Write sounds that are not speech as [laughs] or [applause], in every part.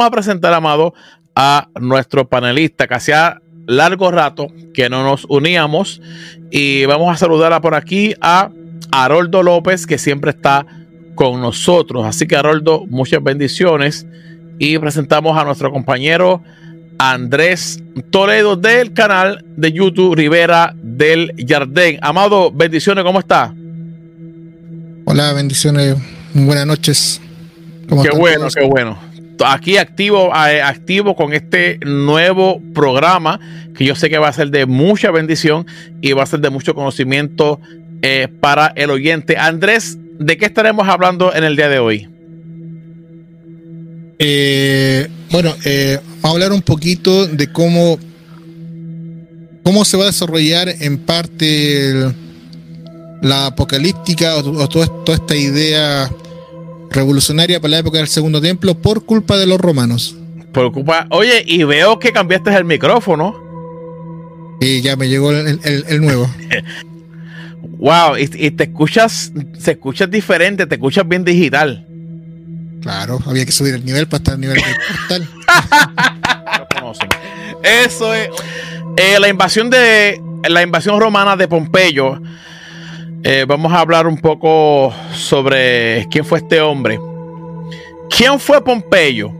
Vamos a presentar, Amado, a nuestro panelista que hacía largo rato que no nos uníamos y vamos a saludar por aquí a Haroldo López que siempre está con nosotros. Así que Haroldo, muchas bendiciones y presentamos a nuestro compañero Andrés Toledo del canal de YouTube Rivera del Jardín. Amado, bendiciones, ¿cómo está? Hola, bendiciones, buenas noches. Qué bueno, qué bueno aquí activo, eh, activo con este nuevo programa que yo sé que va a ser de mucha bendición y va a ser de mucho conocimiento eh, para el oyente. Andrés, ¿de qué estaremos hablando en el día de hoy? Eh, bueno, vamos a hablar un poquito de cómo, cómo se va a desarrollar en parte la apocalíptica o, toda esta idea revolucionaria para la época del Segundo Templo por culpa de los romanos. Por culpa. Oye, y veo que cambiaste el micrófono. Y ya me llegó el, nuevo. [laughs] wow, y, te escuchas, se escucha diferente, te escuchas bien digital. Claro, había que subir el nivel para estar al nivel del portal. [laughs] Eso es. Eh, la invasión de la invasión romana de Pompeyo eh, vamos a hablar un poco sobre quién fue este hombre. ¿Quién fue Pompeyo?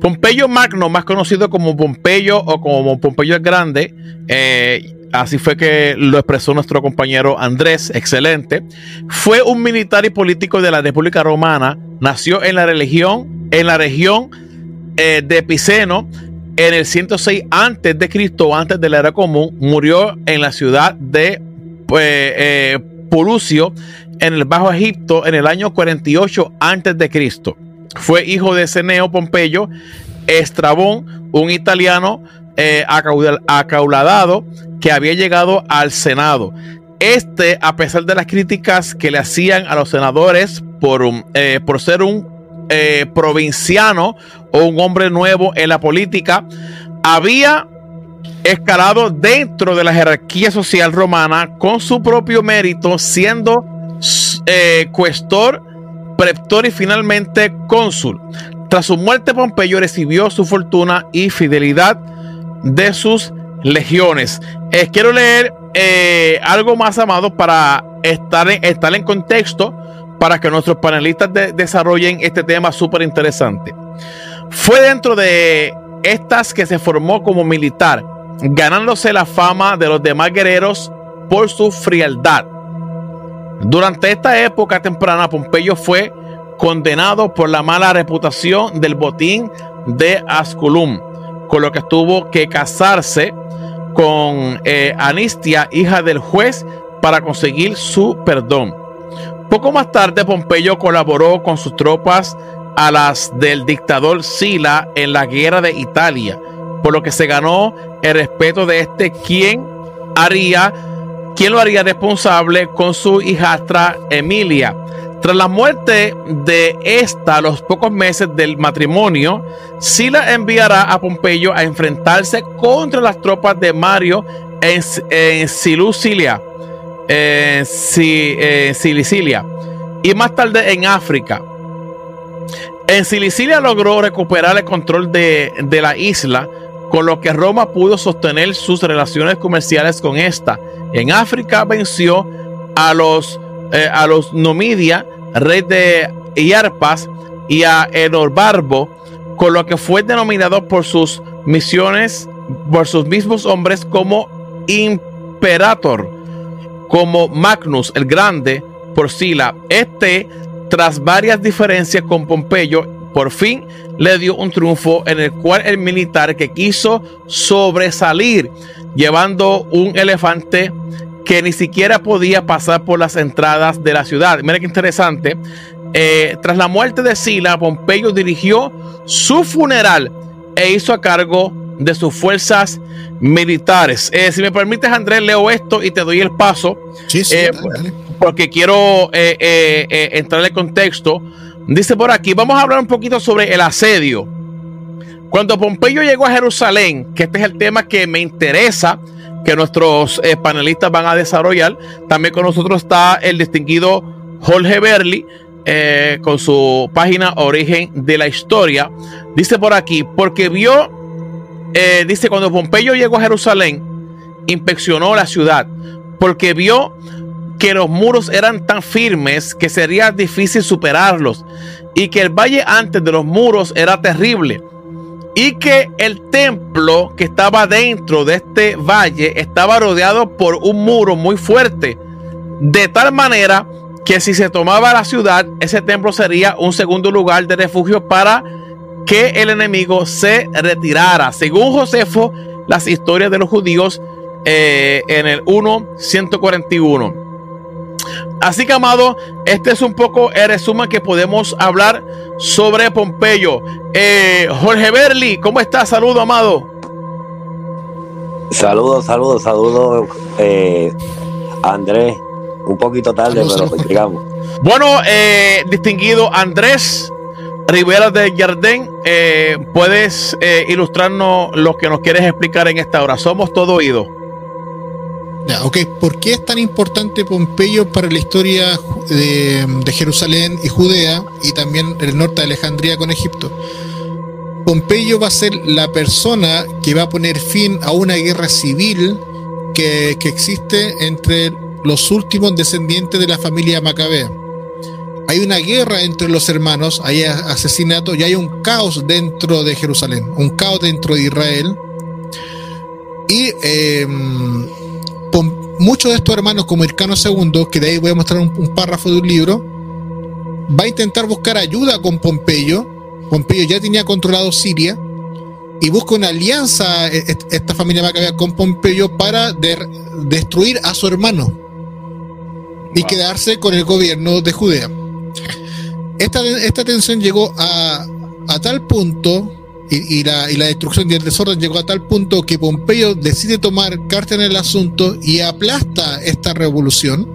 Pompeyo Magno, más conocido como Pompeyo o como Pompeyo el Grande, eh, así fue que lo expresó nuestro compañero Andrés, excelente. Fue un militar y político de la República Romana. Nació en la religión, en la región eh, de Piceno en el 106 antes de Cristo, antes de la era común. Murió en la ciudad de pues, eh, en el Bajo Egipto en el año 48 antes de Cristo. Fue hijo de Ceneo Pompeyo, Estrabón, un italiano eh, acauladado que había llegado al Senado. Este, a pesar de las críticas que le hacían a los senadores por, eh, por ser un eh, provinciano o un hombre nuevo en la política, había escalado dentro de la jerarquía social romana con su propio mérito, siendo eh, cuestor, preptor y finalmente cónsul. Tras su muerte, Pompeyo recibió su fortuna y fidelidad de sus legiones. Eh, quiero leer eh, algo más, amado, para estar en, estar en contexto, para que nuestros panelistas desarrollen este tema súper interesante. Fue dentro de estas que se formó como militar ganándose la fama de los demás guerreros por su frialdad. Durante esta época temprana, Pompeyo fue condenado por la mala reputación del botín de Asculum, con lo que tuvo que casarse con eh, Anistia, hija del juez, para conseguir su perdón. Poco más tarde, Pompeyo colaboró con sus tropas a las del dictador Sila en la guerra de Italia, por lo que se ganó el respeto de este quien haría, quien lo haría responsable con su hijastra Emilia. Tras la muerte de esta, los pocos meses del matrimonio, Sila enviará a Pompeyo a enfrentarse contra las tropas de Mario en, en en, Cilicilia y más tarde en África. En Cilicilia logró recuperar el control de, de la isla, con lo que Roma pudo sostener sus relaciones comerciales con esta. En África venció a los, eh, a los Numidia, rey de Iarpas, y a Enorbarbo, con lo que fue denominado por sus misiones, por sus mismos hombres como Imperator, como Magnus el Grande, por Sila. Este, tras varias diferencias con Pompeyo, por fin le dio un triunfo en el cual el militar que quiso sobresalir llevando un elefante que ni siquiera podía pasar por las entradas de la ciudad. Mira qué interesante. Eh, tras la muerte de Sila, Pompeyo dirigió su funeral e hizo a cargo de sus fuerzas militares. Eh, si me permites, Andrés, leo esto y te doy el paso. Sí, sí, eh, Porque quiero entrar en el contexto. Dice por aquí, vamos a hablar un poquito sobre el asedio. Cuando Pompeyo llegó a Jerusalén, que este es el tema que me interesa, que nuestros eh, panelistas van a desarrollar, también con nosotros está el distinguido Jorge Berli, eh, con su página Origen de la Historia. Dice por aquí, porque vio, eh, dice, cuando Pompeyo llegó a Jerusalén, inspeccionó la ciudad, porque vio que los muros eran tan firmes que sería difícil superarlos y que el valle antes de los muros era terrible y que el templo que estaba dentro de este valle estaba rodeado por un muro muy fuerte, de tal manera que si se tomaba la ciudad, ese templo sería un segundo lugar de refugio para que el enemigo se retirara. Según Josefo, las historias de los judíos eh, en el 1.141. Así que, amado, este es un poco el resumen que podemos hablar sobre Pompeyo. Eh, Jorge Berli, ¿cómo estás? Saludo, amado. Saludos, saludos, saludos, eh, Andrés. Un poquito tarde, pero pues, digamos. Bueno, eh, distinguido Andrés Rivera de Jardín, eh, ¿puedes ilustrarnos lo que nos quieres explicar en esta hora? Somos todo oído. Ok, ¿por qué es tan importante Pompeyo para la historia de, Jerusalén y Judea y también el norte de Alejandría con Egipto? Pompeyo va a ser la persona que va a poner fin a una guerra civil que, que existe entre los últimos descendientes de la familia Macabea. Hay una guerra entre los hermanos, hay asesinatos y hay un caos dentro de Jerusalén, un caos dentro de Israel. Y eh, muchos de estos hermanos, como Ircano II, que de ahí voy a mostrar un, párrafo de un libro, va a intentar buscar ayuda con Pompeyo. Pompeyo ya tenía controlado Siria y busca una alianza, e, e, esta familia Macabea, con Pompeyo para destruir a su hermano y quedarse con el gobierno de Judea. Esta, esta tensión llegó a, a tal punto y, la, destrucción y el desorden llegó a tal punto que Pompeyo decide tomar carta en el asunto y aplasta esta revolución.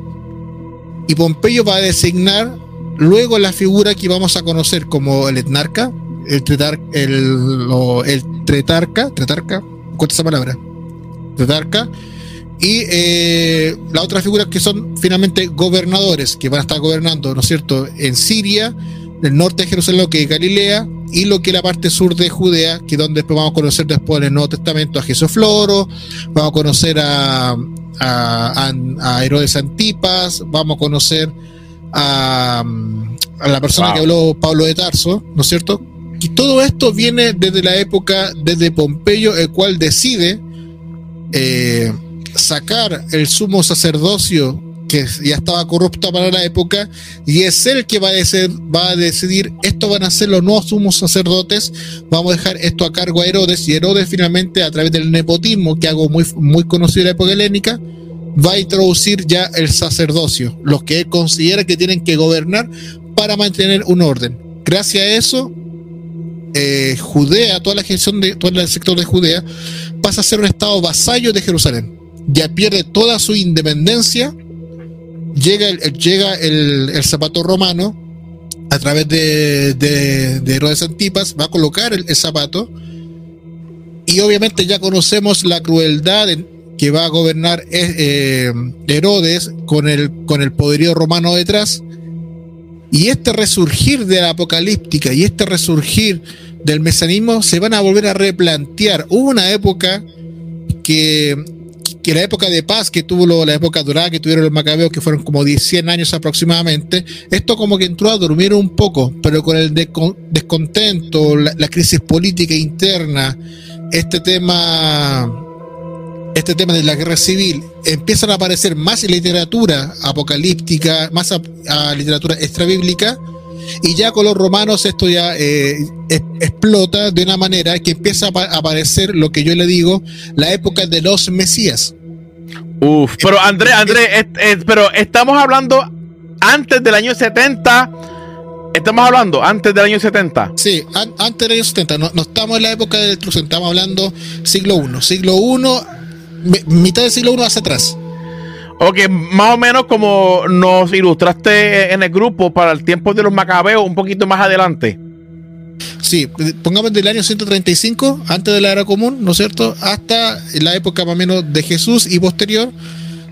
Y Pompeyo va a designar luego la figura que vamos a conocer como el etnarca, el, tretar, el, el tretarca, tretarca, ¿cuánta esa palabra? Tretarca. Y eh, la otra figura que son finalmente gobernadores que van a estar gobernando, ¿no es cierto?, en Siria, el norte de Jerusalén, que es Galilea, y lo que es la parte sur de Judea, que es donde después vamos a conocer después en el Nuevo Testamento a Jesús Floro, vamos a conocer a, a, Herodes Antipas, vamos a conocer a, a la persona que habló Pablo de Tarso, ¿no es cierto? Y todo esto viene desde la época, desde Pompeyo, el cual decide eh, sacar el sumo sacerdocio que ya estaba corrupta para la época, y es él que va a, decidir, va a decidir esto van a ser los nuevos sumos sacerdotes, vamos a dejar esto a cargo a Herodes, y Herodes finalmente a través del nepotismo, que hago muy, muy conocido en la época helénica, va a introducir ya el sacerdocio, los que él considera que tienen que gobernar para mantener un orden. Gracias a eso, eh, Judea, toda la gestión de todo el sector de Judea, pasa a ser un estado vasallo de Jerusalén. Ya pierde toda su independencia llega el, llega el, zapato romano a través de, de, Herodes Antipas, va a colocar el, zapato y obviamente ya conocemos la crueldad que va a gobernar eh, eh, Herodes con el, con el poderío romano detrás. Y este resurgir de la apocalíptica y este resurgir del mesanismo se van a volver a replantear. Hubo una época que que la época de paz que tuvo la época dorada que tuvieron los macabeos, que fueron como 100 años aproximadamente, esto como que entró a dormir un poco, pero con el descontento, la, crisis política interna, este tema, este tema de la guerra civil, empiezan a aparecer más literatura apocalíptica, más a, literatura extrabíblica, y ya con los romanos esto ya eh, explota de una manera que empieza a aparecer lo que yo le digo, la época de los mesías. Uf, pero André, André, pero estamos hablando antes del año 70. Estamos hablando antes del año 70. Sí, antes del año 70. No, estamos en la época de destrucción, estamos hablando siglo I. Siglo I, mitad del siglo I hacia atrás. Ok, más o menos como nos ilustraste en el grupo para el tiempo de los macabeos, un poquito más adelante. Sí, pongamos del año 135, antes de la era común, ¿no es cierto? Hasta la época más o menos de Jesús y posterior,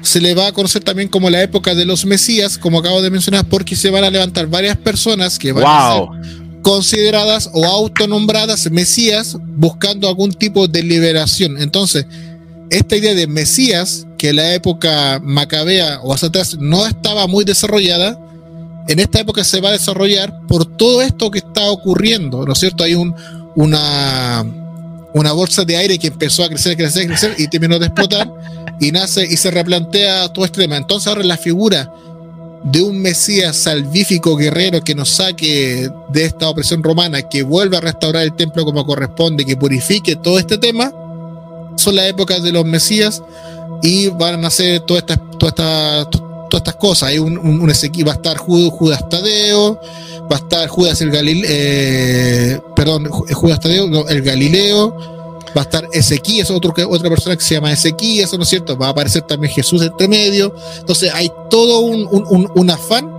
se le va a conocer también como la época de los Mesías, como acabo de mencionar, porque se van a levantar varias personas que van a ser consideradas o autonombradas Mesías buscando algún tipo de liberación. Entonces, esta idea de Mesías, que en la época macabea o hacia atrás no estaba muy desarrollada, en esta época se va a desarrollar por todo esto que está ocurriendo, ¿no es cierto? Hay un, una, una bolsa de aire que empezó a crecer, crecer, crecer y terminó de explotar [laughs] y nace y se replantea todo este tema. Entonces ahora la figura de un Mesías salvífico guerrero que nos saque de esta opresión romana, que vuelva a restaurar el templo como corresponde, que purifique todo este tema, son las épocas de los Mesías y van a nacer todas estas, todas estas, todas estas cosas. Hay un, un, va a estar Judas Tadeo, va a estar Judas el Galileo, eh, perdón, Judas Tadeo, el Galileo, va a estar Ezequías, otro, otra persona que se llama Ezequías, ¿no es cierto? Va a aparecer también Jesús entre medio. Entonces hay todo un, un, un afán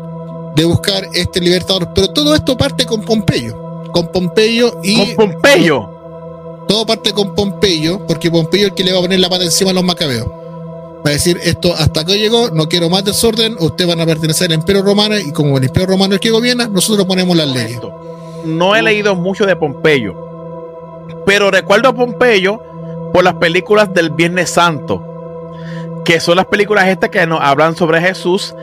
de buscar este libertador. Pero todo esto parte con Pompeyo. Con Pompeyo y. Con Pompeyo. Todo parte con Pompeyo, porque Pompeyo es el que le va a poner la pata encima a los macabeos. Va a decir, esto hasta acá llegó, no quiero más desorden, ustedes van a pertenecer al Imperio Romano y como el Imperio Romano es el que gobierna, nosotros ponemos las leyes. No he leído mucho de Pompeyo, pero recuerdo a Pompeyo por las películas del Viernes Santo, que son las películas estas que nos hablan sobre Jesús,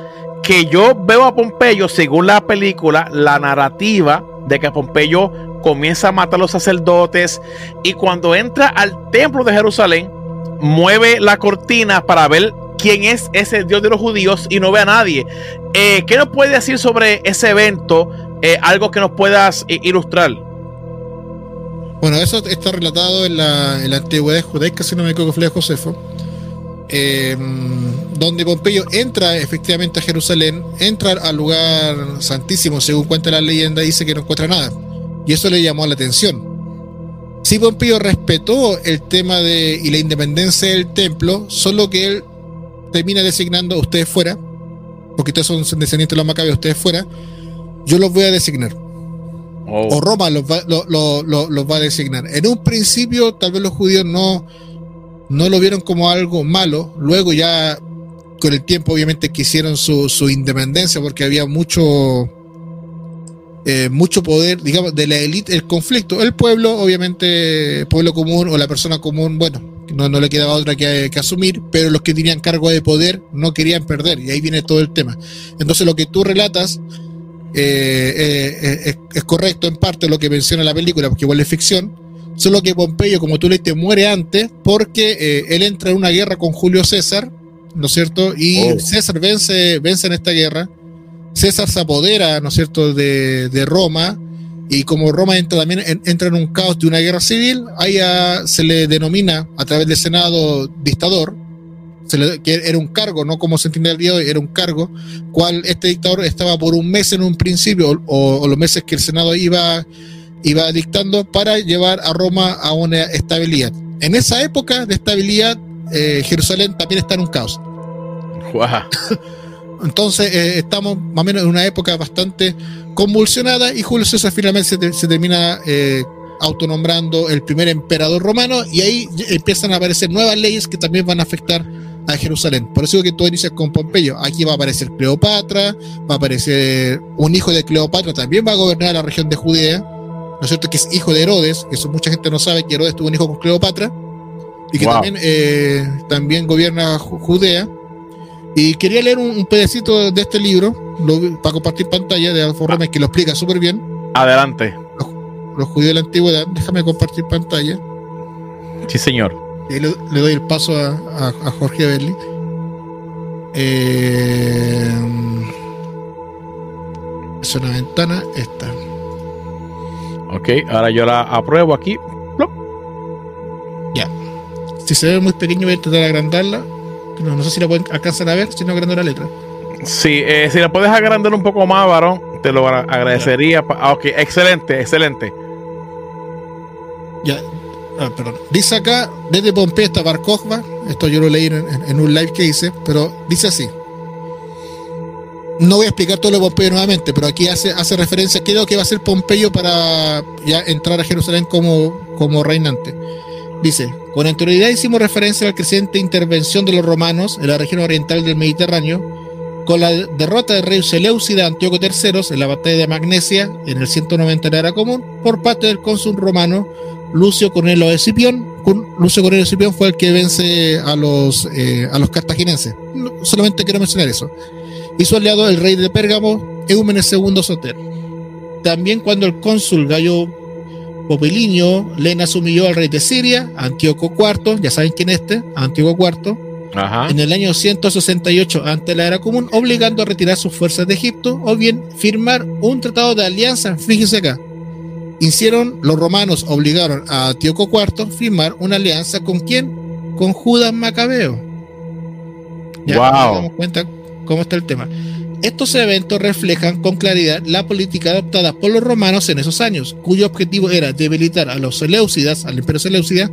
que yo veo a Pompeyo, según la película, la narrativa de que Pompeyo comienza a matar a los sacerdotes y cuando entra al templo de Jerusalén, mueve la cortina para ver quién es ese Dios de los judíos y no ve a nadie. Eh, ¿Qué nos puede decir sobre ese evento? Eh, algo que nos puedas eh, ilustrar. Bueno, eso está relatado en la, en la antigüedad judaica, si no me equivoco, Josefo, donde Pompeyo entra efectivamente a Jerusalén, entra al lugar santísimo, según cuenta la leyenda, dice que no encuentra nada. Y eso le llamó la atención. Si Pompeyo respetó el tema de y la independencia del templo, solo que él termina designando a ustedes fuera, porque ustedes son descendientes de los macabeos, ustedes fuera, yo los voy a designar. Oh. O Roma los va, los va a designar. En un principio, tal vez los judíos no, no lo vieron como algo malo. Luego ya, con el tiempo, obviamente quisieron su, su independencia porque había mucho eh, mucho poder, digamos, de la élite, el conflicto. El pueblo, obviamente, pueblo común o la persona común, bueno, no, no le quedaba otra que, asumir, pero los que tenían cargo de poder no querían perder, y ahí viene todo el tema. Entonces, lo que tú relatas eh, eh, es, correcto en parte lo que menciona la película, porque igual es ficción. Solo que Pompeyo, como tú le te muere antes, porque él entra en una guerra con Julio César, ¿no es cierto? Y oh. César vence, vence en esta guerra César se apodera, ¿no es cierto?, de, Roma, y como Roma entra también entra en un caos de una guerra civil, ahí se le denomina a través del Senado dictador, que era un cargo, no como se entiende el día de hoy, era un cargo, cual este dictador estaba por un mes en un principio, o, los meses que el Senado iba, iba dictando, para llevar a Roma a una estabilidad. En esa época de estabilidad, eh, Jerusalén también está en un caos. [laughs] Entonces eh, estamos más o menos en una época bastante convulsionada y Julio César finalmente se, termina eh, autonombrando el primer emperador romano y ahí empiezan a aparecer nuevas leyes que también van a afectar a Jerusalén. Por eso que tú inicias con Pompeyo. Aquí va a aparecer Cleopatra, va a aparecer un hijo de Cleopatra, también va a gobernar la región de Judea, ¿no es cierto? Que es hijo de Herodes, que eso mucha gente no sabe que Herodes tuvo un hijo con Cleopatra y que también, eh, también gobierna Judea. Y quería leer un, pedacito de este libro para compartir pantalla de Alfonso Roma que lo explica súper bien. Adelante. Los, judíos de la antigüedad. Déjame compartir pantalla. Sí, señor. Y le, doy el paso a, Jorge Berli. Eh, es una ventana esta. Ok, ahora yo la apruebo aquí. Ya. Si se ve muy pequeño, voy a tratar de agrandarla. No, sé si la pueden alcanzar a ver, si no agrando la letra. Sí, eh, si la puedes agrandar un poco más, varón, te lo agradecería. Ah, ok, excelente, excelente. Ya, ah, perdón. Dice acá, desde Pompeya hasta Barkova, esto yo lo leí en, un live que hice, pero dice así. No voy a explicar todo lo de Pompeyo nuevamente, pero aquí hace, hace referencia, creo que va a ser Pompeyo para ya entrar a Jerusalén como, como reinante. dice, con anterioridad hicimos referencia a la creciente intervención de los romanos en la región oriental del Mediterráneo, con la derrota del rey Seleucida Antíoco III en la batalla de Magnesia en el 190 de la era común por parte del cónsul romano Lucio Cornelio Escipión. Lucio Cornelio Escipión fue el que vence a los, eh, a los cartagineses. solamente quiero mencionar eso. Y su aliado, el rey de Pérgamo, Eumenes II Soter. También cuando el cónsul Gallo Popilinio Lena humilló al rey de Siria, Antíoco IV, ya saben quién es este, Antíoco IV, en el año 168 ante la era común, obligando a retirar sus fuerzas de Egipto o bien firmar un tratado de alianza. Fíjense acá. Hicieron, los romanos obligaron a Antíoco IV a firmar una alianza con quién? Con Judas Macabeo. Ya wow. nos damos cuenta cómo está el tema. Estos eventos reflejan con claridad la política adoptada por los romanos en esos años, cuyo objetivo era debilitar a los Seleucidas, al imperio Seleucida,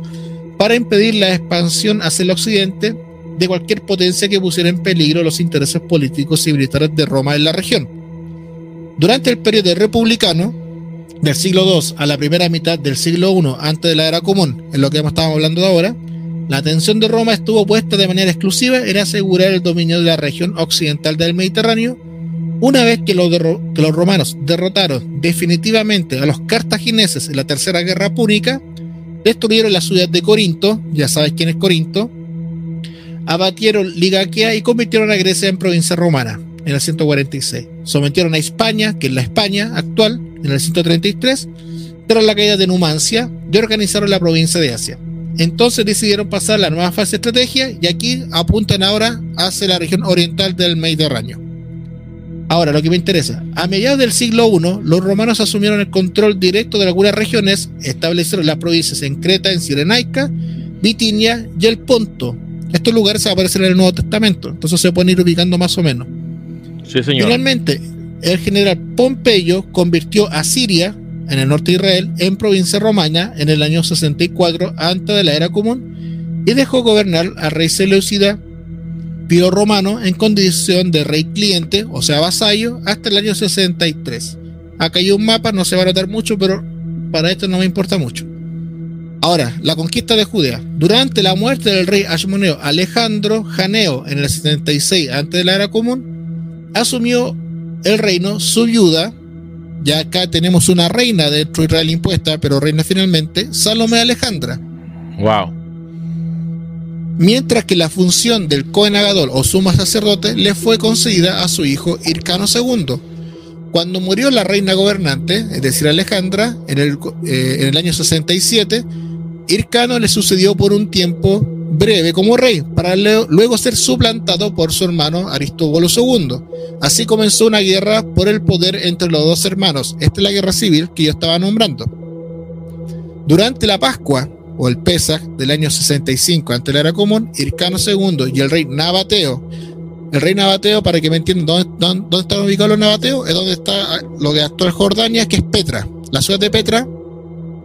para impedir la expansión hacia el occidente de cualquier potencia que pusiera en peligro los intereses políticos y militares de Roma en la región. Durante el periodo republicano, del siglo II a la primera mitad del siglo I antes de la era común, en lo que estamos hablando ahora, la atención de Roma estuvo puesta de manera exclusiva en asegurar el dominio de la región occidental del Mediterráneo, una vez que los, romanos derrotaron definitivamente a los cartagineses en la Tercera Guerra Púnica, destruyeron la ciudad de Corinto, ya sabes quién es Corinto, abatieron Ligaquea y convirtieron a Grecia en provincia romana en el 146. Sometieron a España, que es la España actual, en el 133, tras la caída de Numancia, y organizaron la provincia de Asia. Entonces decidieron pasar la nueva fase de estrategia y aquí apuntan ahora hacia la región oriental del Mediterráneo. Ahora, lo que me interesa, a mediados del siglo I, los romanos asumieron el control directo de algunas regiones, establecieron las provincias en Creta, en Cirenaica, Bitinia y el Ponto. Estos lugares aparecen en el Nuevo Testamento, entonces se pueden ir ubicando más o menos. Sí, señor. Finalmente, el general Pompeyo convirtió a Siria en el norte de Israel, en provincia romana, en el año 64 antes de la era común, y dejó gobernar al rey Seleucida Pío Romano en condición de rey cliente, o sea, vasallo, hasta el año 63. Acá hay un mapa, no se va a notar mucho, pero para esto no me importa mucho. Ahora, la conquista de Judea. Durante la muerte del rey Ashmoneo Alejandro Janeo en el 76 antes de la era común, asumió el reino su viuda, ya acá tenemos una reina dentro de Israel impuesta, pero reina finalmente, Salomé Alejandra. Wow. Mientras que la función del Cohen o suma sacerdote le fue concedida a su hijo Hircano II. Cuando murió la reina gobernante, es decir, Alejandra, en el, eh, en el año 67, Hircano le sucedió por un tiempo breve como rey, para luego ser suplantado por su hermano Aristóbulo II. Así comenzó una guerra por el poder entre los dos hermanos. Esta es la guerra civil que yo estaba nombrando. Durante la Pascua, o el Pesach del año 65 ante la era común, Hircano II y el rey Nabateo. El rey Nabateo, para que me entiendan, ¿dónde, dónde, están ubicados los Nabateos? Es donde está lo de actual Jordania, que es Petra. La ciudad de Petra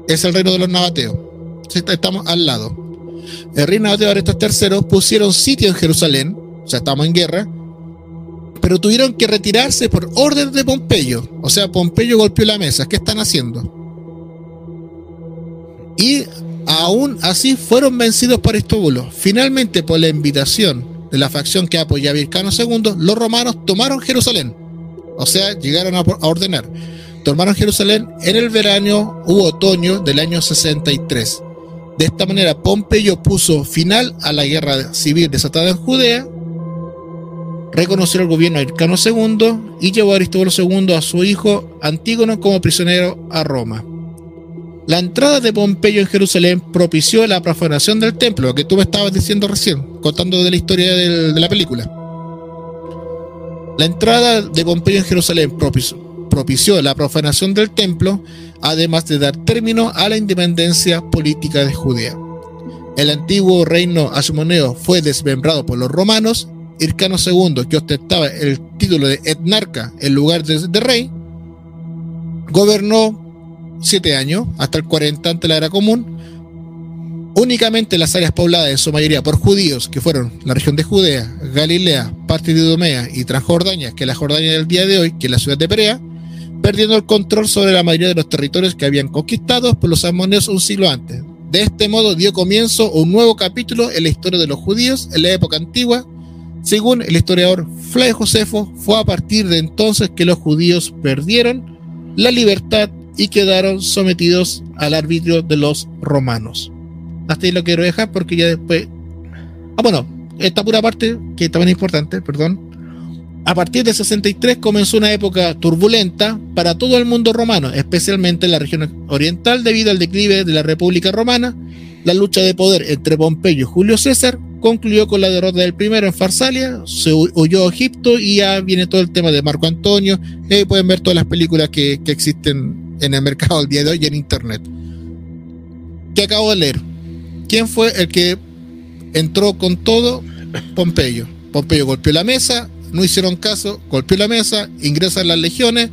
es el reino de los Nabateos. Estamos al lado el rey Nabateo de estos terceros pusieron sitio en Jerusalén, o sea, estamos en guerra, pero tuvieron que retirarse por orden de Pompeyo. O sea, Pompeyo golpeó la mesa. ¿Qué están haciendo? Y aún así fueron vencidos por Estóbulo. Finalmente, por la invitación de la facción que apoyaba Vircano II, los romanos tomaron Jerusalén. O sea, llegaron a ordenar. Tomaron Jerusalén en el verano u otoño del año 63. De esta manera, Pompeyo puso final a la guerra civil desatada en Judea, reconoció el gobierno de Hircano II y llevó a Aristóbulo II a su hijo Antígono como prisionero a Roma. La entrada de Pompeyo en Jerusalén propició la profanación del templo, que tú me estabas diciendo recién, contando de la historia de la película. La entrada de Pompeyo en Jerusalén propició, propició la profanación del templo, además de dar término a la independencia política de Judea. El antiguo reino asmoneo fue desmembrado por los romanos. Hircano II, que ostentaba el título de etnarca en lugar de, rey, gobernó siete años, hasta el 40 ante la era común. Únicamente las áreas pobladas en su mayoría por judíos, que fueron la región de Judea, Galilea, parte de Idumea y Transjordania, que es la Jordania del día de hoy, que es la ciudad de Perea, perdiendo el control sobre la mayoría de los territorios que habían conquistado por los amonios un siglo antes. De este modo dio comienzo un nuevo capítulo en la historia de los judíos en la época antigua. Según el historiador Flavio Josefo, fue a partir de entonces que los judíos perdieron la libertad y quedaron sometidos al arbitrio de los romanos. Hasta ahí lo quiero dejar porque ya después... Ah, bueno, esta pura parte, que también es importante, perdón. A partir de 63 comenzó una época turbulenta para todo el mundo romano, especialmente en la región oriental debido al declive de la República Romana. La lucha de poder entre Pompeyo y Julio César concluyó con la derrota del primero en Farsalia, se huyó a Egipto y ya viene todo el tema de Marco Antonio. Eh, pueden ver todas las películas que, que existen en el mercado al día de hoy y en internet. ¿Qué acabo de leer? ¿Quién fue el que entró con todo? Pompeyo. Pompeyo golpeó la mesa, no hicieron caso, golpeó la mesa, ingresa en las legiones,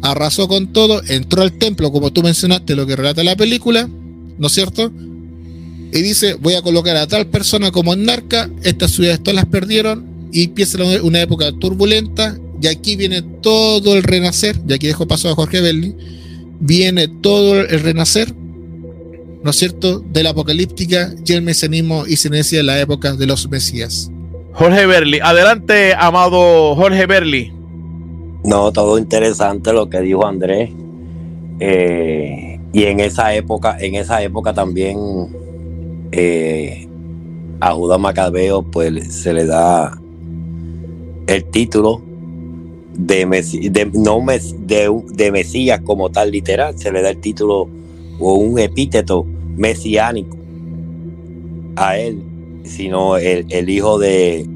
arrasó con todo, entró al templo, como tú mencionaste, lo que relata la película, ¿no es cierto? Y dice, voy a colocar a tal persona como narca, estas ciudades todas las perdieron, y empieza una época turbulenta, y aquí viene todo el renacer, y aquí dejo paso a Jorge Belli, viene todo el renacer, ¿no es cierto?, de la apocalíptica y el mesianismo y se la época de los mesías. Jorge Berli, adelante, amado Jorge Berli. No, todo interesante lo que dijo Andrés. Eh, y en esa época, en esa época también eh, a Judas Macabeo pues se le da el título de, de no de, de Mesías como tal literal, se le da el título o un epíteto mesiánico a él, sino el, hijo de,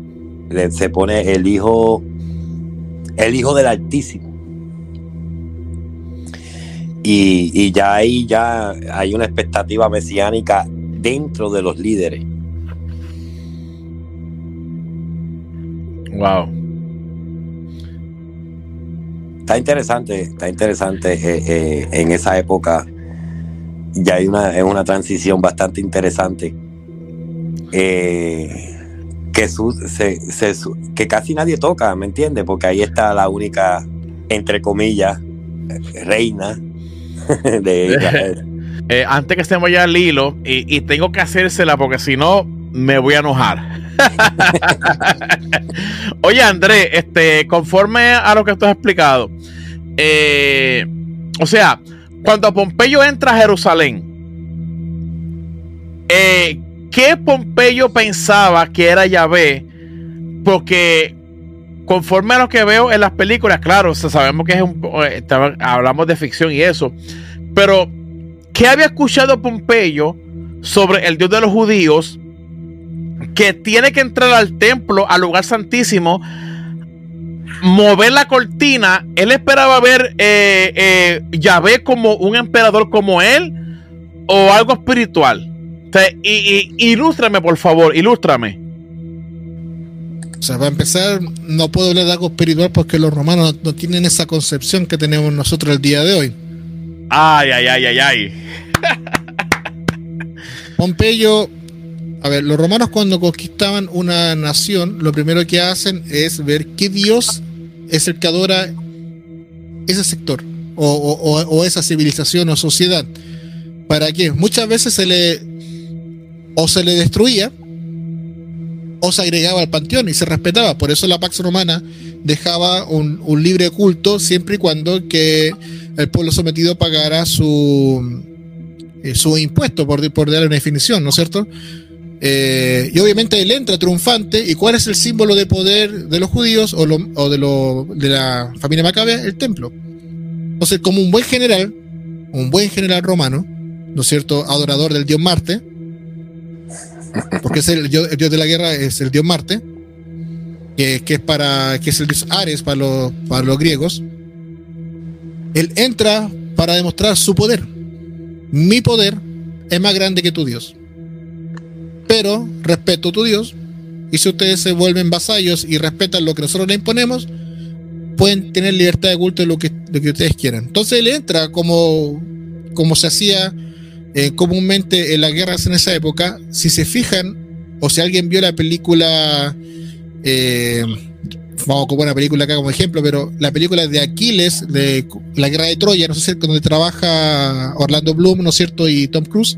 se pone el hijo, el hijo del Altísimo. Y, y, ya ahí ya hay una expectativa mesiánica dentro de los líderes. Wow. Está interesante, está interesante eh, eh, en esa época ya hay una, es una transición bastante interesante. Eh, que, que casi nadie toca, ¿me entiendes? Porque ahí está la única, entre comillas, reina [laughs] de [laughs] Israel. Eh, antes que estemos ya al hilo, y, tengo que hacérsela porque si no, me voy a enojar. [laughs] Oye, Andrés, este, conforme a lo que tú has explicado, eh, o sea, cuando Pompeyo entra a Jerusalén, eh, ¿qué Pompeyo pensaba que era Yahvé? Porque conforme a lo que veo en las películas, claro, sabemos que es un, eh, hablamos de ficción y eso, pero ¿qué había escuchado Pompeyo sobre el Dios de los judíos que tiene que entrar al templo, al lugar santísimo, mover la cortina, él esperaba ver eh, eh, Yahvé como un emperador como él o algo espiritual. Y, ilústrame, por favor, ilústrame. O sea, para empezar, no puedo hablar de algo espiritual porque los romanos no, tienen esa concepción que tenemos nosotros el día de hoy. Ay, ay, ay, ay, ay. Pompeyo a ver, los romanos cuando conquistaban una nación, lo primero que hacen es ver qué dios es el que adora ese sector o, esa civilización o sociedad. ¿Para qué? Muchas veces se le o se le destruía o se agregaba al panteón y se respetaba. Por eso la Pax Romana dejaba un, libre culto siempre y cuando que el pueblo sometido pagara su, eh, su impuesto, por, por darle una definición, ¿no es cierto? Eh, y obviamente él entra triunfante. ¿Y cuál es el símbolo de poder de los judíos o, de, de, la familia Macabea? El templo. Entonces, como un buen general, un buen general romano, ¿no es cierto? Adorador del dios Marte, porque es el, dios, de la guerra es el dios Marte, que, es para que es el dios Ares para los, para los griegos. Él entra para demostrar su poder. Mi poder es más grande que tu Dios pero respeto a tu Dios. Y si ustedes se vuelven vasallos y respetan lo que nosotros le imponemos, pueden tener libertad de culto de lo que, que ustedes quieran. Entonces él entra como, como se hacía eh, comúnmente en las guerras en esa época. Si se fijan, o si alguien vio la película, eh, vamos con una película acá como ejemplo, pero la película de Aquiles, de la guerra de Troya, no sé si donde trabaja Orlando Bloom, ¿no es cierto? Y Tom Cruise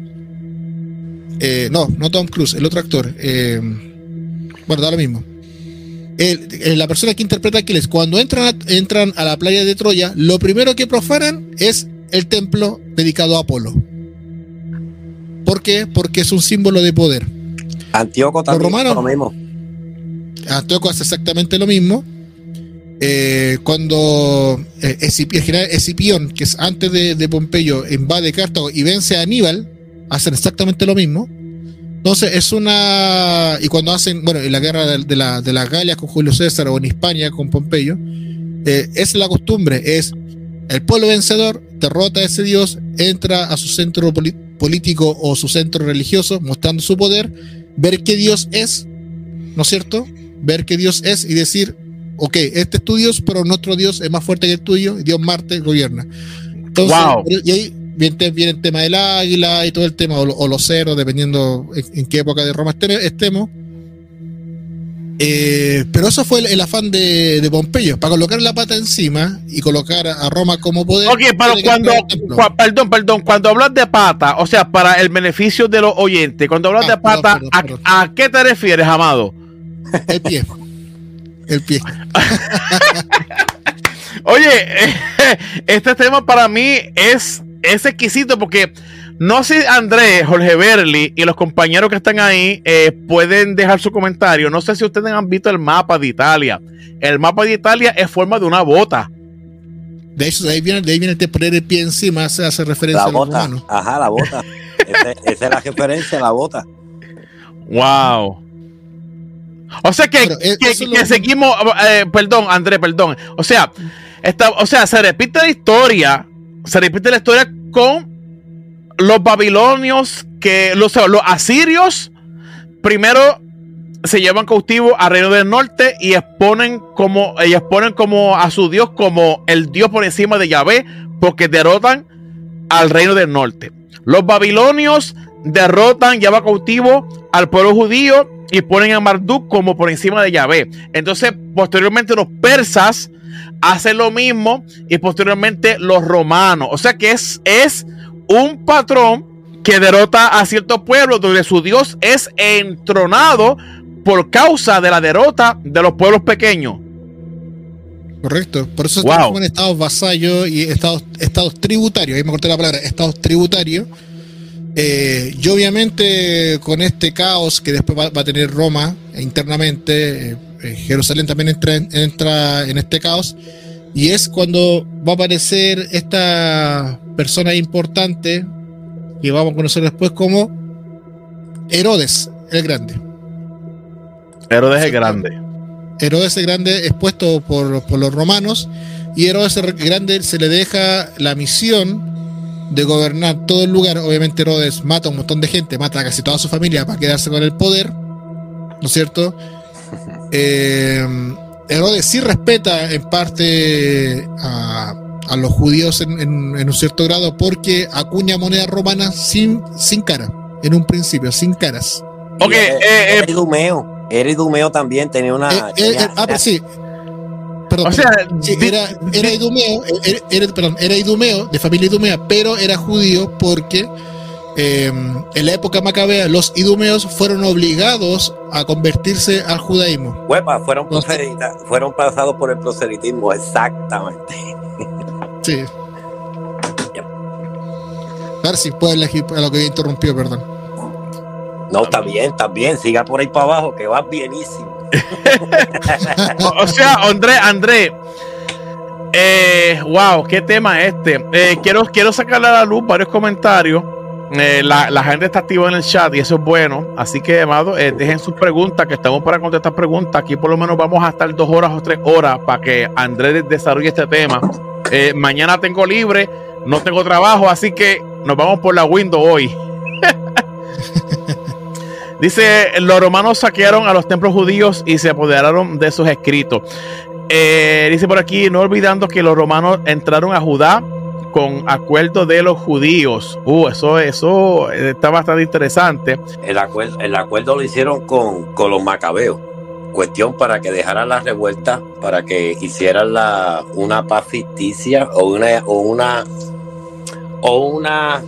eh, no, no Tom Cruise, el otro actor. Eh, bueno, da lo mismo. la persona que interpreta a Aquiles, cuando entran a, entran a la playa de Troya, lo primero que profanan es el templo dedicado a Apolo. ¿Por qué? Porque es un símbolo de poder. Antíoco también romanos, lo mismo. Antíoco hace exactamente lo mismo. Eh, cuando eh, el general Escipión, que es antes de, Pompeyo, invade Cartago y vence a Aníbal, hacen exactamente lo mismo. Entonces es una... Y cuando hacen, bueno, en la guerra de, la, de las Galias con Julio César o en Hispania con Pompeyo, eh, es la costumbre, es el pueblo vencedor derrota a ese dios, entra a su centro político o su centro religioso, mostrando su poder, ver qué dios es, ¿no es cierto? Ver qué dios es y decir, ok, este es tu dios, pero nuestro dios es más fuerte que el tuyo, y Dios Marte gobierna. Entonces, y ahí viene, el tema del águila y todo el tema, o, los ceros, dependiendo en, qué época de Roma estemos. Eh, pero eso fue el, afán de, Pompeyo, para colocar la pata encima y colocar a Roma como poder. Ok, pero cuando, perdón, perdón, cuando hablas de pata, o sea, para el beneficio de los oyentes, cuando hablas ah, de pata, ¿a, qué te refieres, Amado? El pie. El pie. [laughs] Oye, [laughs] este tema para mí es, es exquisito porque no sé, Andrés, Jorge Berli y los compañeros que están ahí eh, pueden dejar su comentario. No sé si ustedes han visto el mapa de Italia. El mapa de Italia es forma de una bota. De eso, de ahí viene, de ahí viene poner el pie encima, se hace referencia a bota. Ajá, la bota. [laughs] esa, es la referencia, la bota. Wow. O sea que, que, seguimos, eh, perdón, Andrés, perdón. O sea, esta, o sea, se repite la historia, se repite la historia con los babilonios, que los, asirios, primero se llevan cautivo al reino del norte y exponen como, y exponen como a su Dios como el Dios por encima de Yahvé, porque derrotan al reino del norte. Los babilonios derrotan, llevan cautivo al pueblo judío y ponen a Marduk como por encima de Yahvé. Entonces, posteriormente los persas hacen lo mismo y posteriormente los romanos. O sea que es, es un patrón que derrota a ciertos pueblos donde su Dios es entronado por causa de la derrota de los pueblos pequeños. Correcto, por eso estamos en estados vasallos y estados, estados tributarios, ahí me corté la palabra, estados tributarios. Eh, y obviamente con este caos que después va, a tener Roma internamente, eh, Jerusalén también entra, entra en este caos, y es cuando va a aparecer esta persona importante que vamos a conocer después como Herodes el Grande. Herodes el Grande. Herodes el Grande expuesto por, por los romanos y Herodes el Grande se le deja la misión de gobernar todo el lugar. Obviamente Herodes mata a un montón de gente, mata a casi toda su familia para quedarse con el poder, ¿no es cierto? [laughs] Eh, Herodes sí respeta en parte a, los judíos en, un cierto grado porque acuña moneda romana sin, sin cara, en un principio, sin caras. Ok, eh, eh, era Idumeo. Era Idumeo también, tenía una. Eh, ah, pues sí. Perdón, o sea, era, era, Idumeo, era, perdón, era Idumeo, de familia Idumea, pero era judío porque Em, en la época macabea, los idumeos fueron obligados a convertirse al judaísmo. fueron, fueron pasados por el proselitismo, exactamente. [laughs] Sí. A ver si puede elegir a lo que interrumpió, perdón. No, está bien, está bien. Siga por ahí para abajo, que va bienísimo. [laughs] o sea, André, André. Eh, wow, qué tema este. Eh, quiero, quiero sacarle a la luz varios comentarios eh, la, gente está activa en el chat y eso es bueno. Así que, amado, eh, dejen sus preguntas, que estamos para contestar preguntas. Aquí por lo menos vamos a estar dos horas o tres horas para que Andrés desarrolle este tema. Eh, mañana tengo libre, no tengo trabajo, así que nos vamos por la window hoy. [laughs] Dice, los romanos saquearon a los templos judíos y se apoderaron de sus escritos. dice por aquí, no olvidando que los romanos entraron a Judá con acuerdo de los judíos. Uh, eso, eso está bastante interesante. El acuerdo, el acuerdo lo hicieron con, con los macabeos. Cuestión para que dejaran la revuelta, para que hicieran la, una paz ficticia o una, o una, o una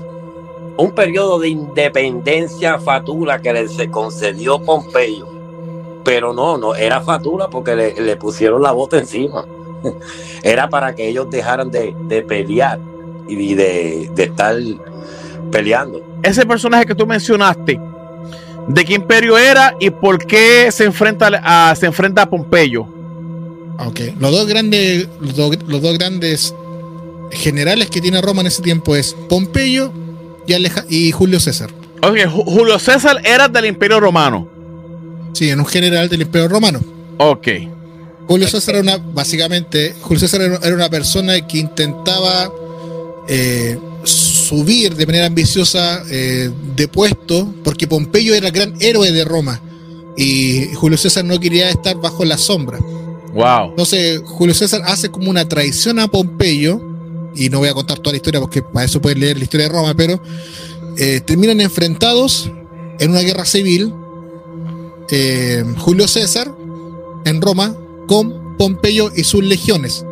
un periodo de independencia fatula que le se concedió Pompeyo. Pero no, no, era fatula porque le, pusieron la bota encima. [laughs] era para que ellos dejaran de, pelear y de, estar peleando. Ese personaje que tú mencionaste, ¿de qué imperio era y por qué se enfrenta a, se enfrenta a Pompeyo? Ok, los dos grandes, los dos, grandes generales que tiene Roma en ese tiempo es Pompeyo y, Julio César. Ok, Julio César era del Imperio Romano. Sí, en un general del Imperio Romano. Ok. Julio César era una, básicamente, Julio César era una persona que intentaba eh, subir de manera ambiciosa eh, de puesto, porque Pompeyo era el gran héroe de Roma y Julio César no quería estar bajo la sombra. Wow. Entonces, Julio César hace como una traición a Pompeyo, y no voy a contar toda la historia porque para eso pueden leer la historia de Roma, pero eh, terminan enfrentados en una guerra civil. Eh, Julio César en Roma con Pompeyo y sus legiones.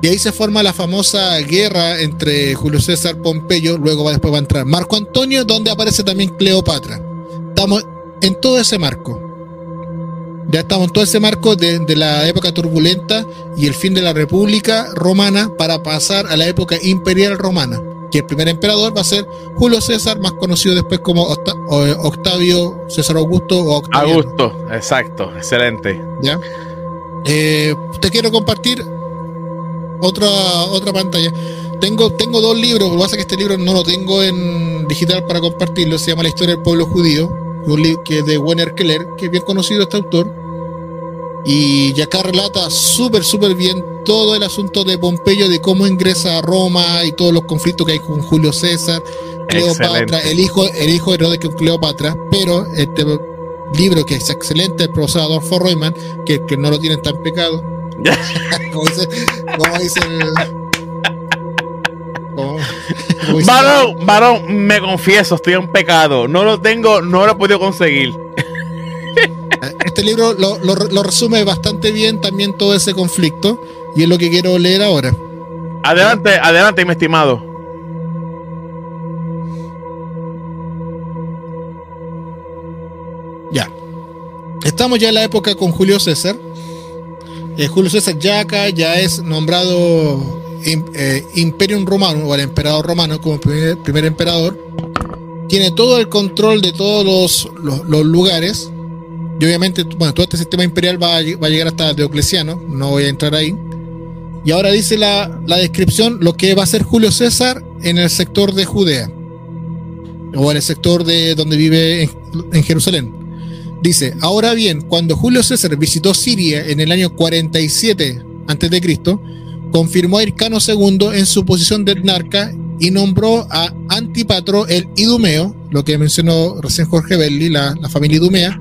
Y ahí se forma la famosa guerra entre Julio César Pompeyo. Luego va, después va a entrar Marco Antonio, donde aparece también Cleopatra. Estamos en todo ese marco. Ya estamos en todo ese marco de, la época turbulenta y el fin de la República Romana para pasar a la época imperial romana, que el primer emperador va a ser Julio César, más conocido después como Octavio César Augusto o Octaviano. Augusto, exacto, excelente. ¿Ya? Eh, te quiero compartir otra, otra pantalla. Tengo, tengo dos libros, lo que pasa es que este libro no lo tengo en digital para compartirlo, se llama La historia del pueblo judío un libro que es de Werner Keller, que es bien conocido este autor. Y acá relata súper, súper bien todo el asunto de Pompeyo, de cómo ingresa a Roma y todos los conflictos que hay con Julio César, Cleopatra, el hijo, el hijo de Herodes Cleopatra, pero este libro que es excelente, el profesor Adolfo Reumann, que, que no lo tienen tan pecado. [laughs] como dice, como dice el, varón, varón, me confieso, estoy en pecado. No lo tengo, no lo he podido conseguir. Este libro lo, resume bastante bien también todo ese conflicto y es lo que quiero leer ahora. Adelante, adelante, mi estimado. Ya. Estamos ya en la época con Julio César. Eh, Julio César ya acá ya es nombrado eh, Imperium Romano, o el emperador romano como primer, emperador, tiene todo el control de todos los, lugares. Y obviamente, bueno, todo este sistema imperial va a, llegar hasta Diocleciano, no voy a entrar ahí. Y ahora dice la, descripción lo que va a ser Julio César en el sector de Judea, o en el sector de donde vive en Jerusalén. Dice, ahora bien, cuando Julio César visitó Siria en el año 47 a.C., confirmó a Hircano II en su posición de narca y nombró a Antipatro el Idumeo, lo que mencionó recién Jorge Belli, la, familia Idumea,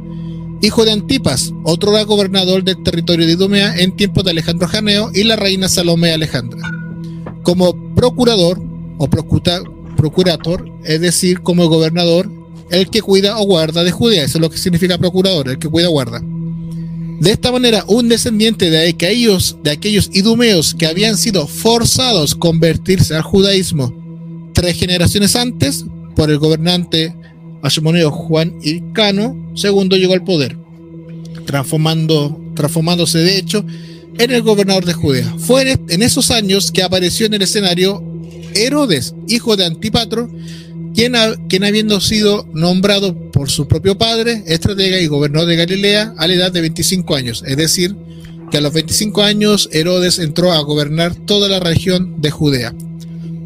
hijo de Antipas, otro era gobernador del territorio de Idumea en tiempos de Alejandro Janeo y la reina Salomé Alejandra. Como procurador o procurator, es decir, como gobernador, el que cuida o guarda de Judea, eso es lo que significa procurador, el que cuida o guarda. De esta manera, un descendiente de aquellos, de aquellos idumeos que habían sido forzados a convertirse al judaísmo tres generaciones antes por el gobernante hasmoneo Juan Hircano II llegó al poder, transformando, transformándose de hecho en el gobernador de Judea. Fue en esos años que apareció en el escenario Herodes, hijo de Antipatro, quien, habiendo sido nombrado por su propio padre, estratega y gobernador de Galilea a la edad de 25 años. Es decir, que a los 25 años Herodes entró a gobernar toda la región de Judea.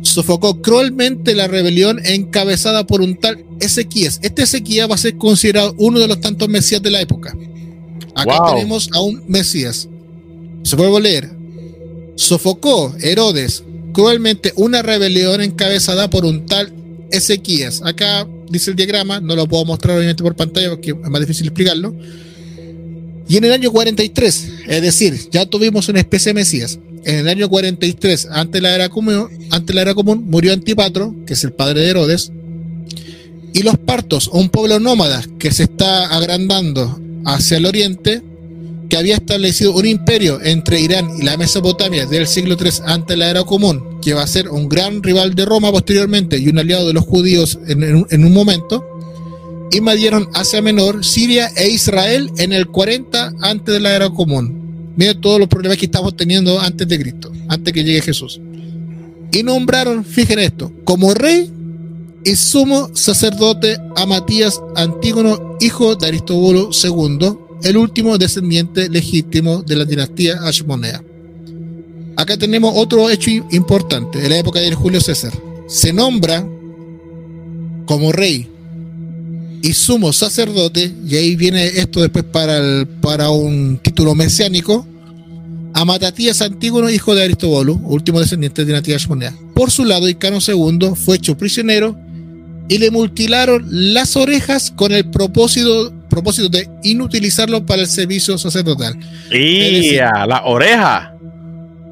Sofocó cruelmente la rebelión encabezada por un tal Ezequías. Este Ezequías va a ser considerado uno de los tantos mesías de la época. Acá tenemos a un mesías. Se vuelvo a leer. Sofocó Herodes cruelmente una rebelión encabezada por un tal Ezequías. Acá dice el diagrama, no lo puedo mostrar obviamente por pantalla porque es más difícil explicarlo. Y en el año 43, es decir, ya tuvimos una especie de Mesías. En el año 43, ante la era común, ante la era común murió Antipatro, que es el padre de Herodes. Y los partos, un pueblo nómada que se está agrandando hacia el oriente, que había establecido un imperio entre Irán y la Mesopotamia del siglo III ante la era común, que va a ser un gran rival de Roma posteriormente y un aliado de los judíos en, un momento, invadieron Asia Menor, Siria e Israel en el 40 antes de la era común. Miren todos los problemas que estamos teniendo antes de Cristo, antes que llegue Jesús. Y nombraron, fíjense esto, como rey y sumo sacerdote a Matías Antígono, hijo de Aristóbulo II, el último descendiente legítimo de la dinastía Ashmonea. Acá tenemos otro hecho importante, en la época de Julio César. Se nombra como rey y sumo sacerdote, y ahí viene esto después para, para un título mesiánico, a Matatías Antígono, hijo de Aristóbulo, último descendiente de dinastía Ashmonea. Por su lado, Icano II fue hecho prisionero y le mutilaron las orejas con el propósito propósito de inutilizarlo para el servicio sacerdotal. Y la oreja.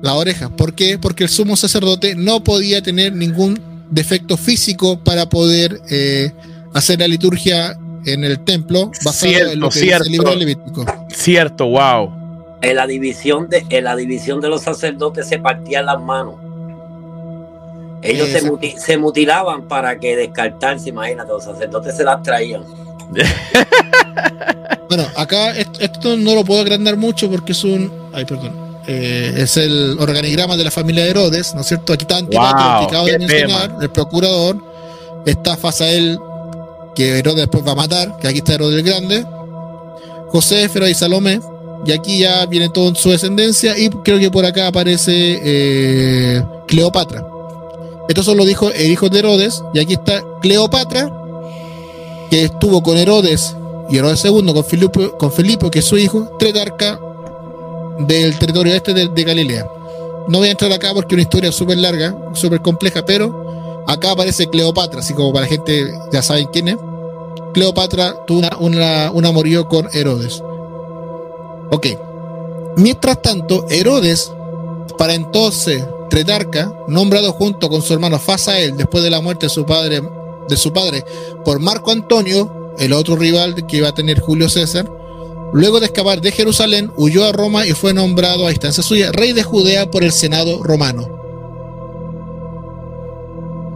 La oreja. ¿Por qué? Porque el sumo sacerdote no podía tener ningún defecto físico para poder eh, hacer la liturgia en el templo basado en lo que cierto, el libro levítico. Cierto, wow. En la división de, en la división de los sacerdotes se partían las manos. Ellos se, se, mutilaban para que descartarse, imagínate, los sacerdotes se las traían. [laughs] bueno, acá esto, no lo puedo agrandar mucho porque es un. Ay, perdón. Eh, es el organigrama de la familia de Herodes, ¿no es cierto? Aquí está Antípato, de mencionar, el procurador. Está Fasael, que Herodes después va a matar, que aquí está Herodes el Grande. José, Fero y Salomé. Y aquí ya viene todo en su descendencia. Y creo que por acá aparece eh, Cleopatra. Estos son los hijos, hijos de Herodes. Y aquí está Cleopatra, que estuvo con Herodes y Herodes II, con Filipo, con Felipe, que es su hijo, tretarca del territorio este de, Galilea. No voy a entrar acá porque es una historia súper larga, súper compleja, pero acá aparece Cleopatra, así como para la gente ya saben quién es. Cleopatra tuvo una, un amorío con Herodes. Ok. Mientras tanto, Herodes, para entonces Tretarca, nombrado junto con su hermano Fasael después de la muerte de su padre de su padre por Marco Antonio, el otro rival que iba a tener Julio César. Luego de escapar de Jerusalén, huyó a Roma y fue nombrado a instancia suya rey de Judea por el Senado romano.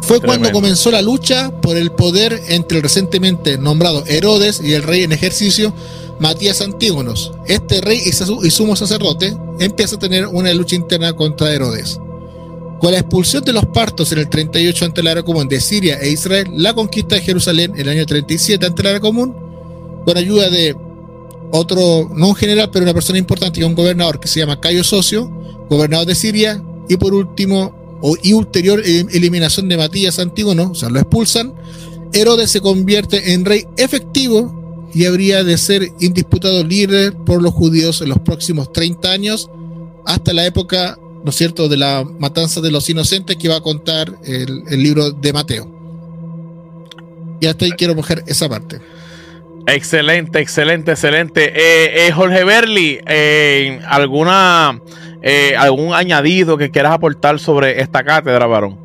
Fue cuando comenzó la lucha por el poder entre el recientemente nombrado Herodes y el rey en ejercicio Matías Antígonos. Este rey y sumo sacerdote empieza a tener una lucha interna contra Herodes. Con la expulsión de los partos en el 38 ante la era común de Siria e Israel, la conquista de Jerusalén en el año 37 ante la era común, con ayuda de otro, no un general, pero una persona importante, un gobernador que se llama Cayo Socio, gobernador de Siria, y por último, y ulterior eliminación de Matías Antígono, o sea, lo expulsan, Herodes se convierte en rey efectivo y habría de ser indisputado líder por los judíos en los próximos 30 años, hasta la época ¿no es cierto?, de la matanza de los inocentes que va a contar el, libro de Mateo. Y hasta ahí quiero mojar esa parte. Excelente, excelente, excelente. Eh, eh, Jorge Berli, eh, ¿alguna, ¿algún añadido que quieras aportar sobre esta cátedra, varón?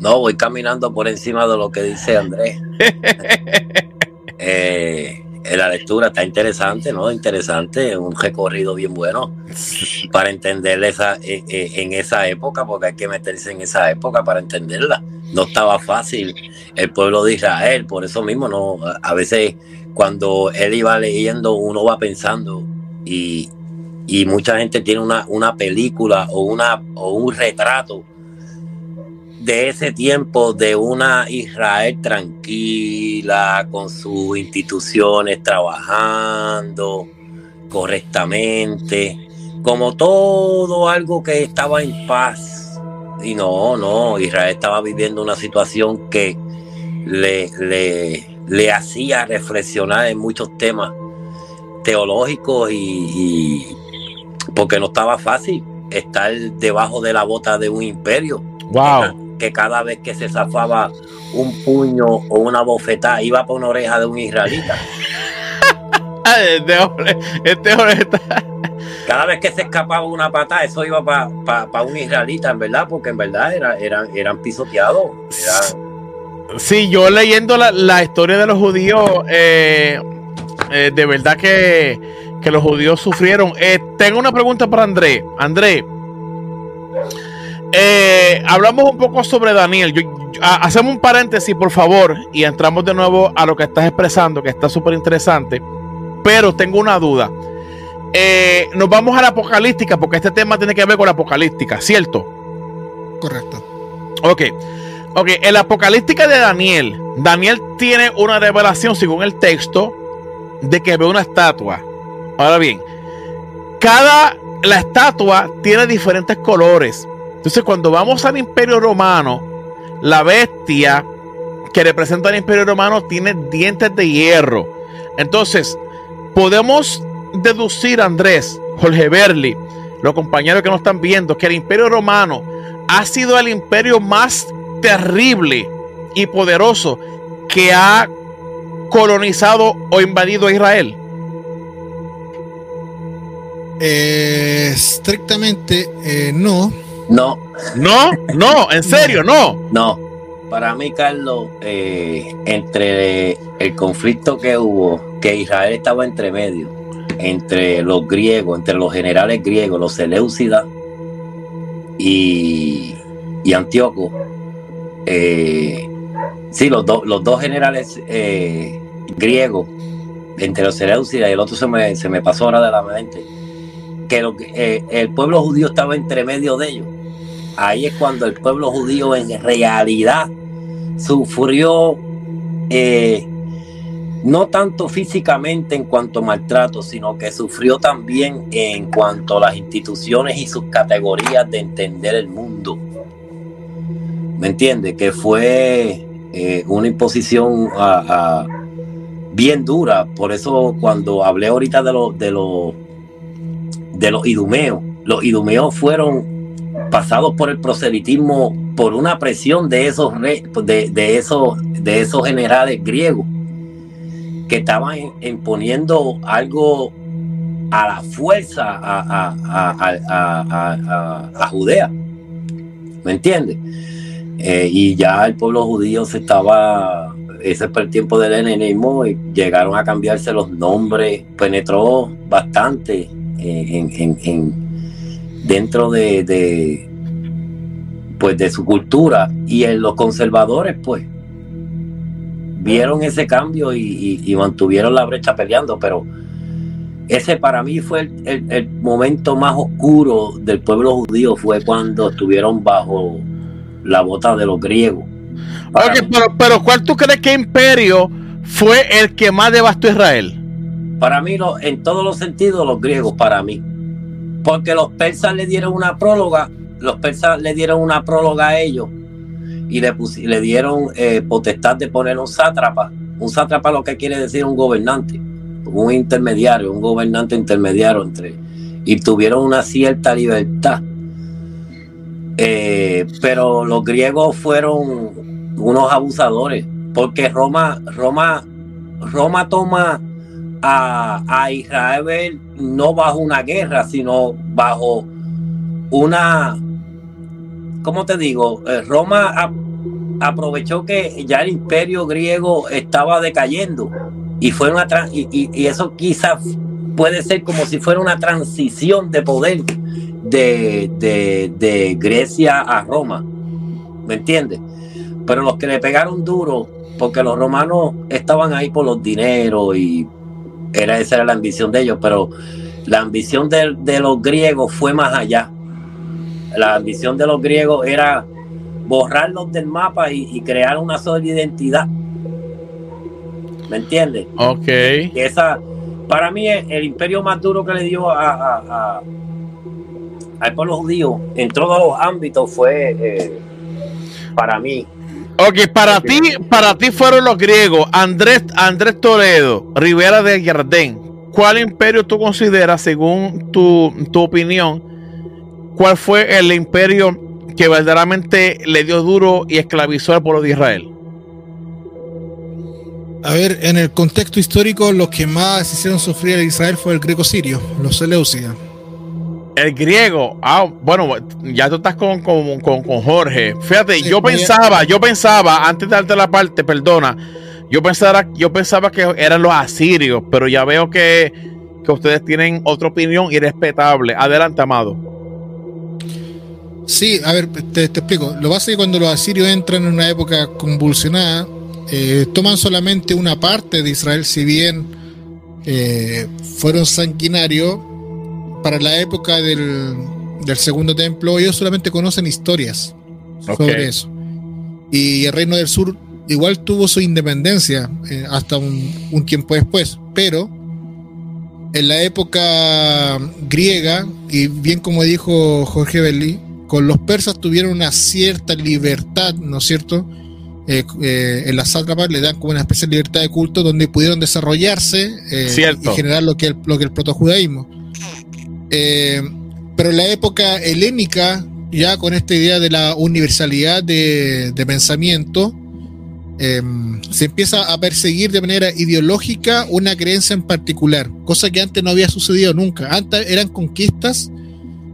No, voy caminando por encima de lo que dice Andrés. [laughs] eh, la lectura está interesante, ¿no? Interesante, un recorrido bien bueno [laughs] para entender esa, eh, eh, en esa época, porque hay que meterse en esa época para entenderla. No estaba fácil el pueblo de Israel, por eso mismo, no a veces cuando él iba leyendo, uno va pensando y, y mucha gente tiene una, una película o, una, o un retrato de ese tiempo de una Israel tranquila, con sus instituciones trabajando correctamente, como todo algo que estaba en paz. Y no, no, Israel estaba viviendo una situación que le, le, le hacía reflexionar en muchos temas teológicos y, y porque no estaba fácil estar debajo de la bota de un imperio. Wow que cada vez que se zafaba un puño o una bofetada iba por una oreja de un israelita. [laughs] este hombre, este hombre Cada vez que se escapaba una patada, eso iba para un israelita, en verdad, porque en verdad era, eran, eran pisoteados. Sí, yo leyendo la, historia de los judíos, eh, eh, de verdad que, que los judíos sufrieron. Eh, tengo una pregunta para André. André, eh, hablamos un poco sobre Daniel. hacemos un paréntesis, por favor, y entramos de nuevo a lo que estás expresando, que está súper interesante. Pero tengo una duda. Eh, nos vamos a la apocalíptica, porque este tema tiene que ver con la apocalíptica, ¿cierto? Correcto. Ok. Ok, en la apocalíptica de Daniel, Daniel tiene una revelación, según el texto, de que ve una estatua. Ahora bien, cada la estatua tiene diferentes colores. Entonces, cuando vamos al Imperio Romano, la bestia que representa al Imperio Romano tiene dientes de hierro. Entonces, podemos deducir, Andrés, Jorge Berli, los compañeros que nos están viendo, que el Imperio Romano ha sido el imperio más terrible y poderoso que ha colonizado o invadido a Israel? Eh, estrictamente eh, no. No. No, no, en serio, no. No. Para mí, Carlos, eh, entre el conflicto que hubo, que Israel estaba entre medio, entre los griegos, entre los generales griegos, los Seleucidas y, y Antíoco, eh, sí, los, los dos generales eh, griegos, entre los Seleucidas y el otro se me, se me pasó ahora de la mente, que eh, el pueblo judío estaba entre medio de ellos. Ahí es cuando el pueblo judío en realidad sufrió no tanto físicamente en cuanto a maltrato, sino que sufrió también en cuanto a las instituciones y sus categorías de entender el mundo. ¿Me entiendes? Que fue eh, una imposición bien dura. Por eso cuando hablé ahorita de los de los de los idumeos, los idumeos fueron pasados por el proselitismo por una presión de esos de, esos de esos generales griegos que estaban imponiendo algo a la fuerza a, Judea. ¿Me entiendes? Eh, y ya el pueblo judío se estaba, ese fue el tiempo del helenismo, y llegaron a cambiarse los nombres, penetró bastante eh, en, dentro de, pues de su cultura y en los conservadores pues vieron ese cambio y, mantuvieron la brecha peleando, pero ese para mí fue el, el, momento más oscuro del pueblo judío, fue cuando estuvieron bajo la bota de los griegos. pero, pero ¿cuál tú crees que imperio fue el que más devastó Israel? Para mí, en todos los sentidos, los griegos, para mí. Porque los persas le dieron una próloga, los persas le dieron una próloga a ellos y le, le dieron eh, potestad de poner un sátrapa. Un sátrapa lo que quiere decir un gobernante, un intermediario, un gobernante intermediario entre... Y tuvieron una cierta libertad eh, pero los griegos fueron unos abusadores, porque Roma, Roma, Roma toma a, Israel no bajo una guerra, sino bajo una, ¿cómo te digo? Eh, Roma aprovechó que ya el imperio griego estaba decayendo y fue una y, y eso quizás puede ser como si fuera una transición de poder de, Grecia a Roma. ¿Me entiendes? Pero los que le pegaron duro, porque los romanos estaban ahí por los dineros y era, esa era la ambición de ellos, pero la ambición de, los griegos fue más allá. La ambición de los griegos era borrarlos del mapa y, crear una sola identidad. ¿Me entiendes? Ok. esa, para mí, el, imperio más duro que le dio a al pueblo judío en todos los ámbitos fue eh, para mí. Ok, para ti, para ti fueron los griegos, Andrés, Andrés Toledo, Rivera de Jardín. ¿Cuál imperio tú consideras, según tu, tu opinión, cuál fue el imperio que verdaderamente le dio duro y esclavizó al pueblo de Israel? A ver, en el contexto histórico, los que más hicieron sufrir a Israel fue el griego sirio, los Seleucidas. El griego, ah, bueno, ya tú estás con, con, Jorge. Fíjate, yo pensaba, yo pensaba, antes de darte la parte, perdona, yo pensaba, yo pensaba que eran los asirios, pero ya veo que, que ustedes tienen otra opinión irrespetable. Adelante, amado. Sí, a ver, te, explico. Lo básico es que cuando los asirios entran en una época convulsionada, eh, toman solamente una parte de Israel, si bien eh, fueron sanguinarios, para la época del, segundo templo, ellos solamente conocen historias sobre eso. Y el reino del sur igual tuvo su independencia eh, hasta un, tiempo después, pero en la época griega, y bien como dijo Jorge Belli, con los persas tuvieron una cierta libertad, ¿no es cierto? Eh, eh, en las sátrapas le dan como una especie de libertad de culto donde pudieron desarrollarse y generar lo que, el, lo que el protojudaísmo. Pero en la época helénica, ya con esta idea de la universalidad de, de pensamiento, Em, se empieza a perseguir de manera ideológica una creencia en particular, cosa que antes no había sucedido nunca. Antes eran conquistas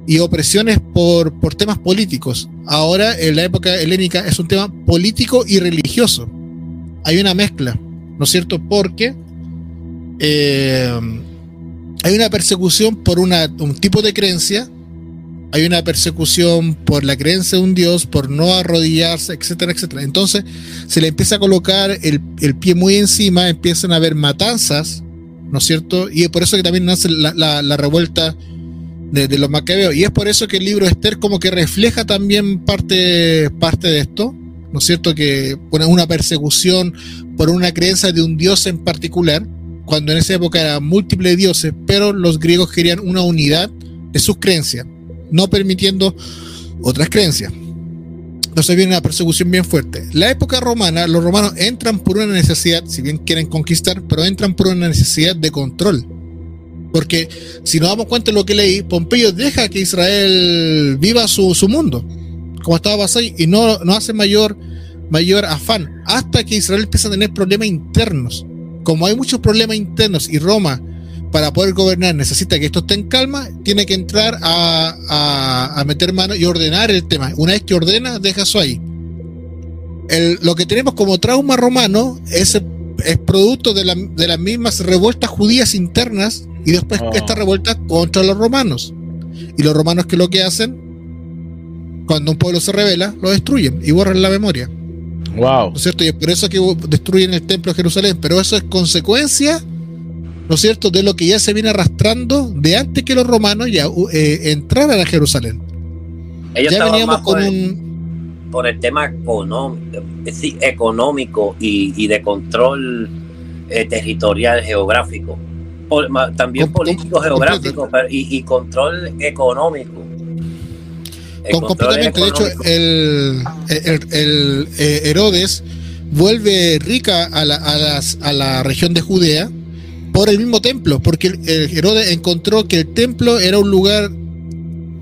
y opresiones por, por temas políticos. Ahora, en la época helénica, es un tema político y religioso. Hay una mezcla, ¿no es cierto? Porque em, hay una persecución por una, un tipo de creencia hay una persecución por la creencia de un Dios, por no arrodillarse, etcétera, etcétera. Entonces se le empieza a colocar el, pie muy encima, empiezan a haber matanzas, ¿no es cierto? Y es por eso que también nace la, revuelta de, los macabeos. Y es por eso que el libro Esther como que refleja también parte, parte de esto, ¿no es cierto? Que pone una persecución por una creencia de un Dios en particular, cuando en esa época eran múltiples dioses, pero los griegos querían una unidad de sus creencias no permitiendo otras creencias. Entonces viene una persecución bien fuerte. La época romana, los romanos entran por una necesidad, si bien quieren conquistar, pero entran por una necesidad de control. Porque si nos damos cuenta de lo que leí, Pompeyo deja que Israel viva su, mundo, como estaba pasando, y no, no hace mayor, mayor afán, hasta que Israel empieza a tener problemas internos. Como hay muchos problemas internos y Roma para poder gobernar necesita que esto esté en calma, tiene que entrar a, meter mano y ordenar el tema. Una vez que ordena, deja eso ahí. lo que tenemos como trauma romano es, es producto de, las mismas revueltas judías internas y después oh. esta revuelta contra los romanos. Y los romanos que lo que hacen, cuando un pueblo se revela, lo destruyen y borran la memoria. Wow. ¿No es cierto? Y es por eso que destruyen el templo de Jerusalén. Pero eso es consecuencia ¿no es cierto?, de lo que ya se viene arrastrando de antes que los romanos ya eh, entraran a Jerusalén. Ellos ya veníamos con por un... El, por el tema económico, y, de control eh, territorial geográfico. también político geográfico y, control económico. Completamente, de hecho, el, el, eh, Herodes vuelve rica a la, a, a la región de Judea por el mismo templo, porque el, Herodes encontró que el templo era un lugar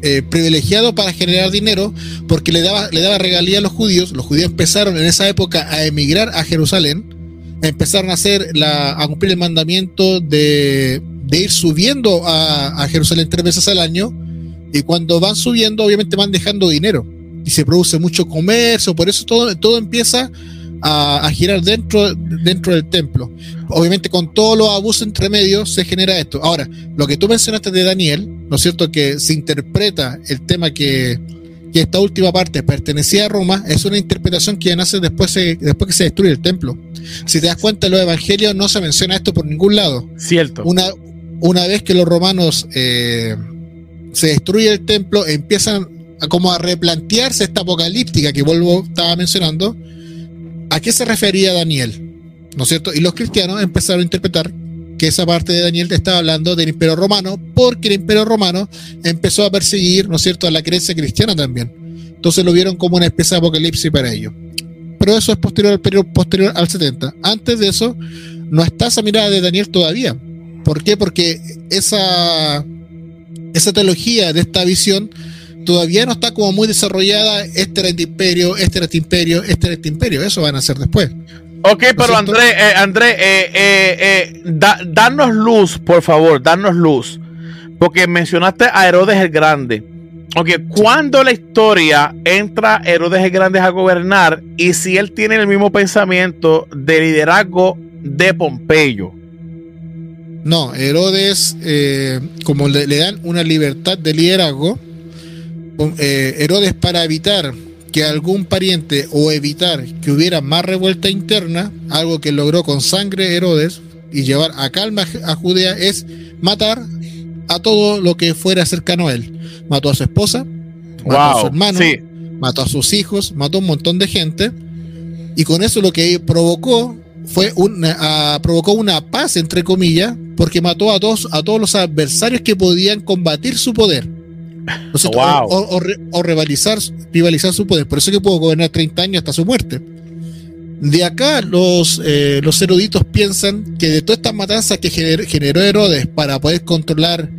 eh, privilegiado para generar dinero, porque le daba, le daba regalía a los judíos. Los judíos empezaron en esa época a emigrar a Jerusalén, empezaron a hacer la, a cumplir el mandamiento de, ir subiendo a, Jerusalén tres veces al año, y cuando van subiendo, obviamente van dejando dinero y se produce mucho comercio, por eso todo, todo empieza a, girar dentro, dentro del templo. Obviamente con todos los abusos entre medios se genera esto. Ahora, lo que tú mencionaste de Daniel, ¿no es cierto? Que se interpreta el tema que, que esta última parte pertenecía a Roma, es una interpretación que nace después, después que se destruye el templo. Si te das cuenta, en los evangelios no se menciona esto por ningún lado. Cierto. Una, una vez que los romanos eh, se destruye el templo, empiezan a, como a replantearse esta apocalíptica que vuelvo estaba mencionando, ¿A qué se refería Daniel? ¿No es cierto? Y los cristianos empezaron a interpretar que esa parte de Daniel estaba hablando del Imperio Romano, porque el Imperio Romano empezó a perseguir, ¿no es cierto?, a la creencia cristiana también. Entonces lo vieron como una especie de apocalipsis para ellos. Pero eso es posterior al periodo posterior al 70. Antes de eso, no está esa mirada de Daniel todavía. ¿Por qué? Porque esa, esa teología de esta visión todavía no está como muy desarrollada. Este era este imperio, este era este imperio, este era este imperio. Eso van a hacer después. Ok, pero André, eh, André, eh, eh, danos luz, por favor, danos luz. Porque mencionaste a Herodes el Grande. Ok, ¿cuándo la historia entra Herodes el Grande a gobernar y si él tiene el mismo pensamiento de liderazgo de Pompeyo? No, Herodes, eh, como le, dan una libertad de liderazgo, eh, Herodes para evitar que algún pariente o evitar que hubiera más revuelta interna, algo que logró con sangre Herodes y llevar a calma a Judea, es matar a todo lo que fuera cercano a él. Mató a su esposa, mató a su hermano, mató a sus hijos, mató a un montón de gente. Y con eso lo que provocó fue una, provocó una paz, entre comillas, porque mató a todos, a todos los adversarios que podían combatir su poder. O, [laughs] o, rivalizar, rivalizar su poder. Por eso que pudo gobernar 30 años hasta su muerte. De acá los, eh, los eruditos piensan que de todas estas matanzas que generó, Herodes para poder controlar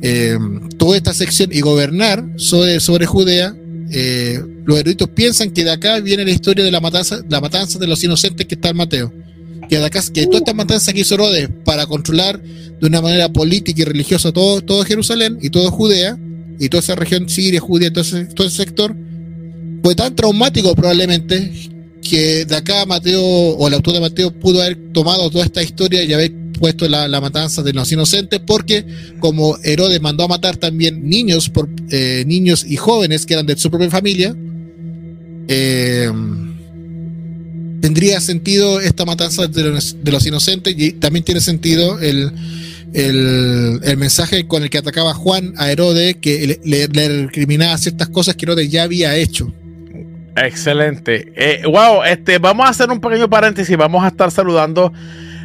eh, toda esta sección y gobernar sobre, sobre Judea, eh, los eruditos piensan que de acá viene la historia de la matanza, la matanza de los inocentes que está en Mateo que, que toda esta matanza que hizo Herodes para controlar de una manera política y religiosa todo, todo Jerusalén y toda Judea y toda esa región Siria, Judea, todo ese, todo ese sector, fue tan traumático probablemente que de acá Mateo o el autor de Mateo pudo haber tomado toda esta historia y haber puesto la, matanza de los inocentes porque como Herodes mandó a matar también niños por eh, niños y jóvenes que eran de su propia familia eh, tendría sentido esta matanza de los, inocentes y también tiene sentido el, el, mensaje con el que atacaba Juan a Herodes, que le, recriminaba ciertas cosas que Herodes ya había hecho. Excelente. Eh, wow, este, vamos a hacer un pequeño paréntesis. Vamos a estar saludando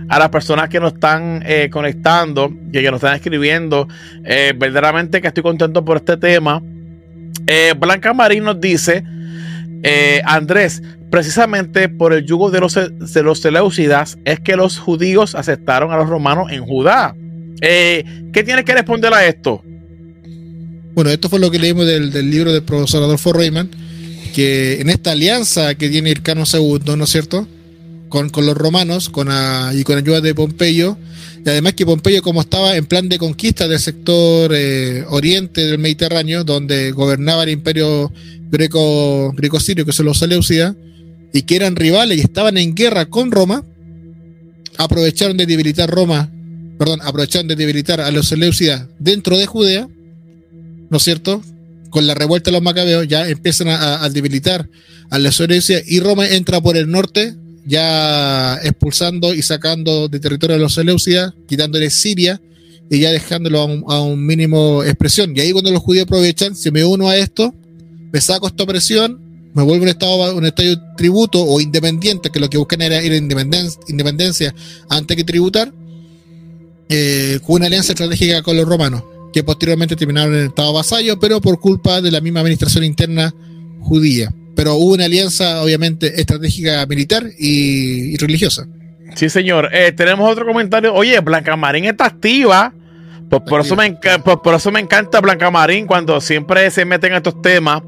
a las personas que nos están eh, conectando, que, que, nos están escribiendo. Eh, verdaderamente que estoy contento por este tema. Blanca Marín nos dice, Andrés, precisamente por el yugo de los, de los Seleucidas es que los judíos aceptaron a los romanos en Judá. Eh, ¿Qué tienes que responder a esto? Bueno, esto fue lo que leímos del, libro del profesor Adolfo Reyman, que en esta alianza que tiene Hircano II, ¿no es cierto? Con, los romanos con y con ayuda de Pompeyo, y además que Pompeyo como estaba en plan de conquista del sector eh, oriente del Mediterráneo, donde gobernaba el imperio greco, greco-sirio, que son los Seleucidas, y que eran rivales y estaban en guerra con Roma, aprovecharon de debilitar Roma, perdón, aprovecharon de debilitar a los Seleucidas dentro de Judea, ¿no es cierto? Con la revuelta de los macabeos ya empiezan a, debilitar a los Seleucidas y Roma entra por el norte, ya expulsando y sacando de territorio a los Seleucidas, quitándole Siria y ya dejándolo a un, mínimo expresión. Y ahí cuando los judíos aprovechan, se me uno a esto, me saco esta presión me vuelvo un estado un estado tributo o independiente, que lo que buscan era ir a independencia, independencia antes que tributar, eh, con una alianza estratégica con los romanos, que posteriormente terminaron en el estado vasallo, pero por culpa de la misma administración interna judía. Pero hubo una alianza, obviamente, estratégica militar y, religiosa. Sí, señor. Eh, tenemos otro comentario. Oye, Blanca Marín está activa. Pues por, eso me por eso me encanta Blanca Marín cuando siempre se meten en estos temas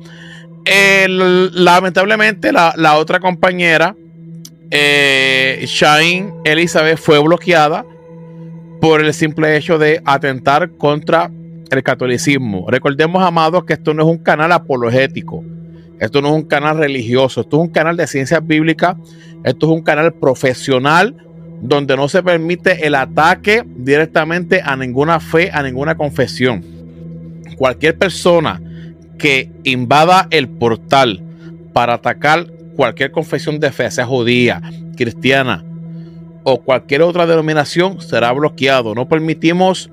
lamentablemente, la, otra compañera, eh, Shine Elizabeth, fue bloqueada por el simple hecho de atentar contra el catolicismo. Recordemos, amados, que esto no es un canal apologético. Esto no es un canal religioso. Esto es un canal de ciencias bíblicas. Esto es un canal profesional donde no se permite el ataque directamente a ninguna fe, a ninguna confesión. Cualquier persona que invada el portal para atacar cualquier confesión de fe, sea judía, cristiana o cualquier otra denominación, será bloqueado. No permitimos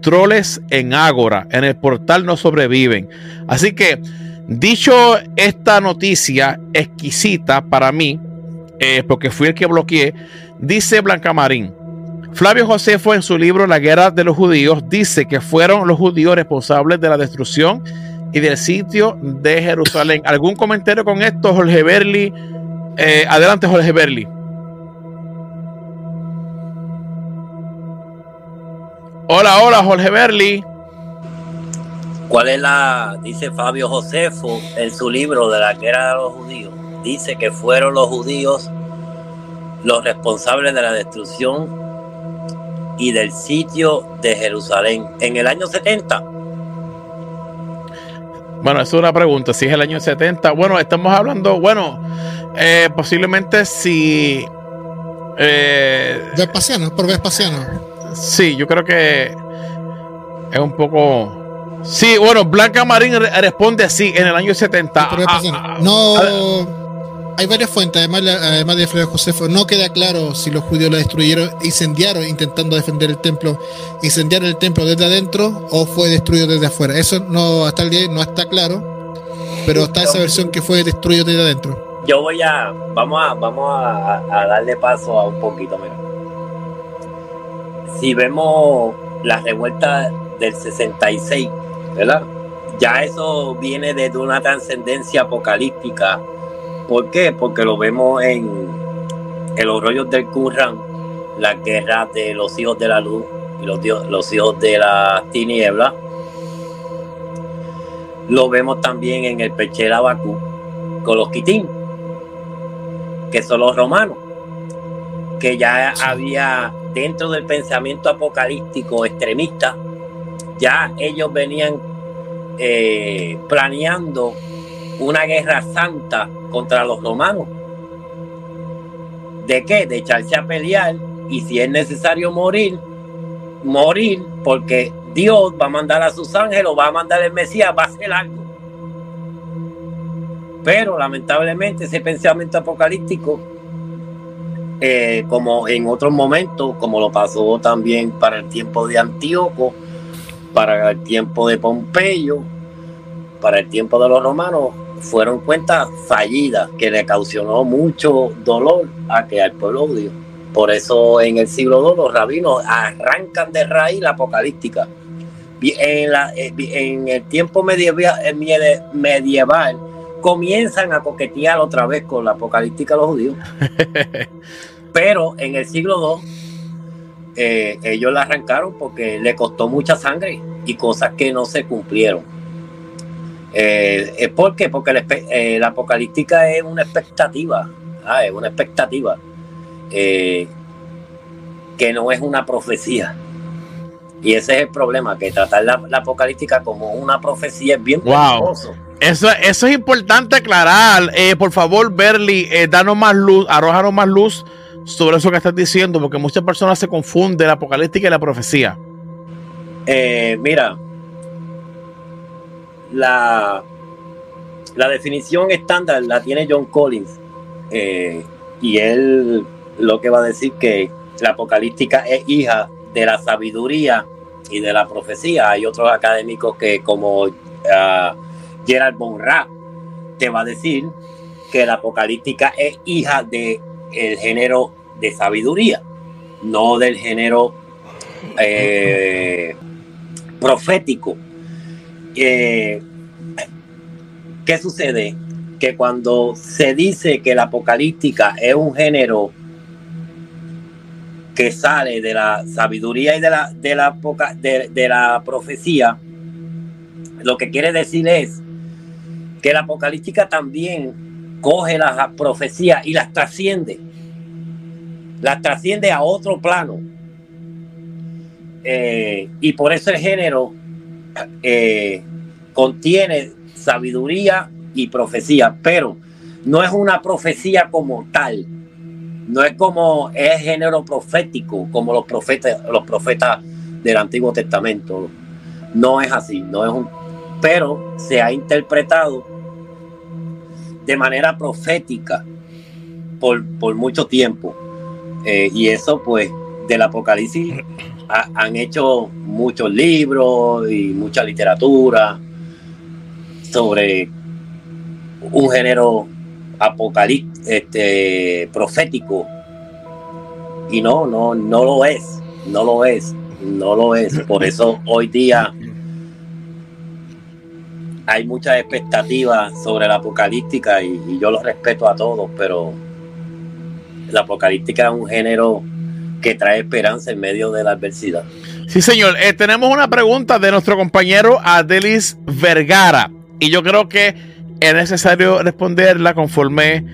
troles en Ágora. En el portal no sobreviven. Así que, dicho esta noticia exquisita para mí, eh, porque fui el que bloqueé, dice Blanca Marín. Flavio Josefo en su libro La guerra de los judíos dice que fueron los judíos responsables de la destrucción y del sitio de Jerusalén. ¿Algún comentario con esto, Jorge Berli? Eh, adelante, Jorge Berli. Hola, hola, Jorge Berli. ¿Cuál es la, dice Fabio Josefo en su libro de la guerra de los judíos? Dice que fueron los judíos los responsables de la destrucción y del sitio de Jerusalén en el año 70. Bueno, es una pregunta. Si es el año 70, bueno, estamos hablando, bueno, eh, posiblemente si. Eh, Vespasiano, por Vespasiano. Sí, yo creo que es un poco. Sí, bueno, Blanca Marín responde así en el año 70. Ah, ah, no hay varias fuentes, además, además de Fray Josefo, no queda claro si los judíos la destruyeron, incendiaron intentando defender el templo, incendiaron el templo desde adentro o fue destruido desde afuera. Eso no hasta el día no está claro, pero está esa versión que fue destruido desde adentro. Yo voy a, vamos a, vamos a, darle paso a un poquito, mira. Si vemos la revuelta del 66, ¿verdad? Ya eso viene desde una trascendencia apocalíptica ¿Por qué? Porque lo vemos en, los rollos del Qur'an, la guerra de los hijos de la luz y los, los hijos de la tiniebla. Lo vemos también en el Pechera Bakú con los Kitín, que son los romanos, que ya había dentro del pensamiento apocalíptico extremista, ya ellos venían eh, planeando una guerra santa contra los romanos. ¿De qué? De echarse a pelear y si es necesario morir, morir porque Dios va a mandar a sus ángeles, va a mandar el Mesías, va a hacer algo. Pero lamentablemente ese pensamiento apocalíptico, eh, como en otros momentos, como lo pasó también para el tiempo de Antíoco, para el tiempo de Pompeyo, para el tiempo de los romanos, fueron cuentas fallidas que le causó mucho dolor a que al pueblo judío. Por eso en el siglo II los rabinos arrancan de raíz la apocalíptica. En, la, eh, en el tiempo medieval, eh, medieval comienzan a coquetear otra vez con la apocalíptica de los judíos. [laughs] Pero en el siglo II eh, ellos la arrancaron porque le costó mucha sangre y cosas que no se cumplieron. Eh, ¿Por qué? Porque eh, la, apocalíptica es una expectativa, ah, es una expectativa eh, que no es una profecía. Y ese es el problema, que tratar la, apocalíptica como una profecía es bien wow. Eso, eso es importante aclarar. Por favor, Berly, danos más luz, arrójanos más luz sobre eso que estás diciendo, porque muchas personas se confunden la apocalíptica y la profecía. mira, la, la definición estándar la tiene John Collins eh, y él lo que va a decir que la apocalíptica es hija de la sabiduría y de la profecía. Hay otros académicos que como uh, Gerald Bonra te va a decir que la apocalíptica es hija de el género de sabiduría, no del género eh, profético ¿Qué sucede? Que cuando se dice que la apocalíptica es un género que sale de la sabiduría y de la, de la, de, la profecía, lo que quiere decir es que la apocalíptica también coge las profecías y las trasciende. Las trasciende a otro plano. Eh, y por eso el género eh, contiene sabiduría y profecía, pero no es una profecía como tal. No es como es género profético, como los profetas, los profetas del Antiguo Testamento. No es así, no es un, pero se ha interpretado de manera profética por, por mucho tiempo. Eh, y eso, pues, del Apocalipsis han hecho muchos libros y mucha literatura sobre un género apocalíptico, este, profético. Y no, no, no lo es, no lo es, no lo es. Por eso hoy día hay muchas expectativas sobre la apocalíptica y, yo lo respeto a todos, pero la apocalíptica es un género que trae esperanza en medio de la adversidad. Sí, señor. Eh, tenemos una pregunta de nuestro compañero Adelis Vergara y yo creo que es necesario responderla conforme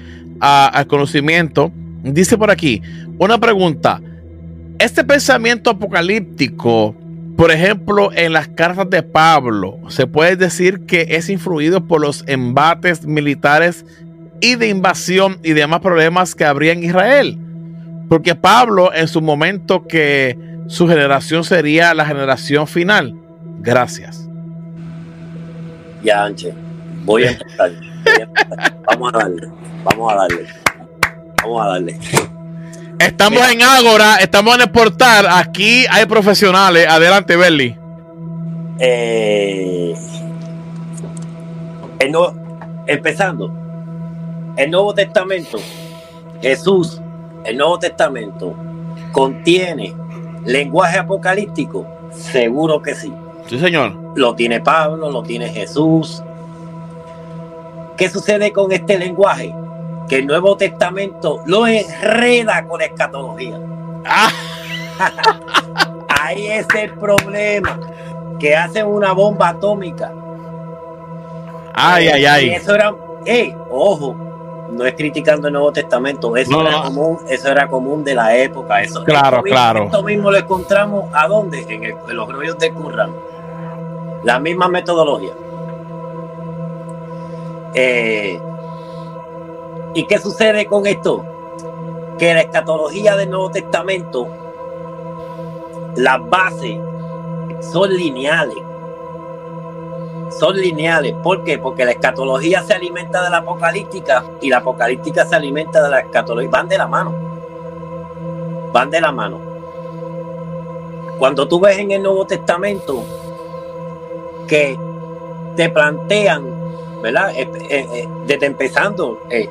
al conocimiento. Dice por aquí, una pregunta. Este pensamiento apocalíptico, por ejemplo, en las cartas de Pablo, se puede decir que es influido por los embates militares y de invasión y demás problemas que habría en Israel. Porque Pablo en su momento que su generación sería la generación final. Gracias. Ya, Anche, voy a empezar. Vamos a darle, vamos a darle, vamos a darle. Estamos en Ágora, estamos en el portal. Aquí hay profesionales. Adelante, Berly. Eh, empezando, el Nuevo Testamento, Jesús, el Nuevo Testamento, contiene lenguaje apocalíptico. Seguro que sí. Sí, señor. Lo tiene Pablo, lo tiene Jesús. ¿Qué sucede con este lenguaje? Que el Nuevo Testamento lo enreda con escatología. Ah. [laughs] Ahí es el problema. Que hacen una bomba atómica. Ay, ay, ay. eso era, hey, ojo, no es criticando el Nuevo Testamento, eso, era común, eso era común de la época. Eso, claro, claro. Esto mismo lo encontramos a dónde? En, los rollos de Qur'an. La misma metodología. Eh, ¿Y qué sucede con esto? Que la escatología del Nuevo Testamento, las bases son lineales. Son lineales. ¿Por qué? Porque la escatología se alimenta de la apocalíptica y la apocalíptica se alimenta de la escatología. Van de la mano. Van de la mano. Cuando tú ves en el Nuevo Testamento que te plantean, ¿verdad? Eh, eh, eh, desde empezando el,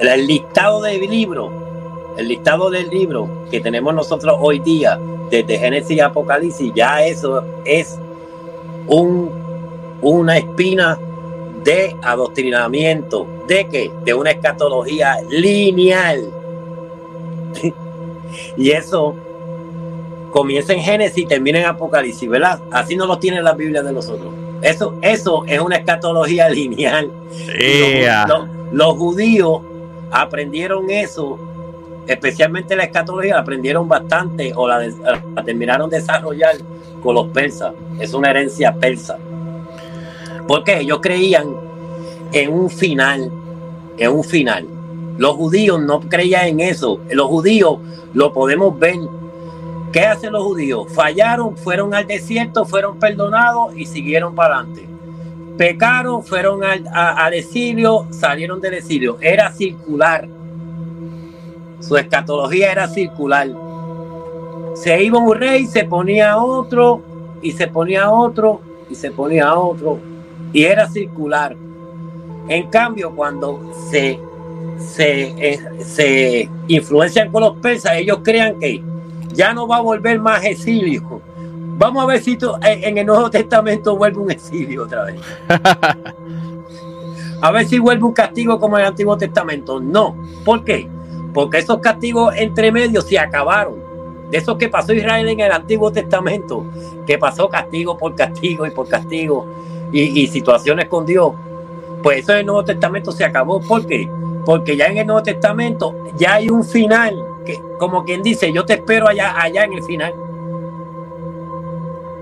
el, listado del libro, el listado del libro que tenemos nosotros hoy día, desde Génesis y Apocalipsis, ya eso es un, una espina de adoctrinamiento, de que de una escatología lineal. [laughs] y eso comienza en Génesis y termina en Apocalipsis, ¿verdad? Así no lo tiene la Biblia de nosotros. Eso, eso es una escatología [laughs] lineal. Los, judíos aprendieron eso, especialmente la escatología, la aprendieron bastante o la, terminaron de desarrollar con los persas. Es una herencia persa. Porque ellos creían en un final, en un final. Los judíos no creían en eso. Los judíos lo podemos ver ¿Qué hacen los judíos? Fallaron, fueron al desierto, fueron perdonados y siguieron para adelante. Pecaron, fueron al, exilio, salieron del exilio. Era circular. Su escatología era circular. Se iba un rey, se ponía otro, y se ponía otro, y se ponía otro. Y era circular. En cambio, cuando se, se, eh, se influencian con los persas, ellos crean que ya no va a volver más exilio. Vamos a ver si en el Nuevo Testamento vuelve un exilio otra vez. [laughs] A ver si vuelve un castigo como en el Antiguo Testamento. No. ¿Por qué? Porque esos castigos entre medios se acabaron. De esos que pasó Israel en el Antiguo Testamento, que pasó castigo por castigo y por castigo y, situaciones con Dios. Pues eso en el Nuevo Testamento se acabó. ¿Por qué? Porque ya en el Nuevo Testamento ya hay un final como quien dice, yo te espero allá, allá en el final.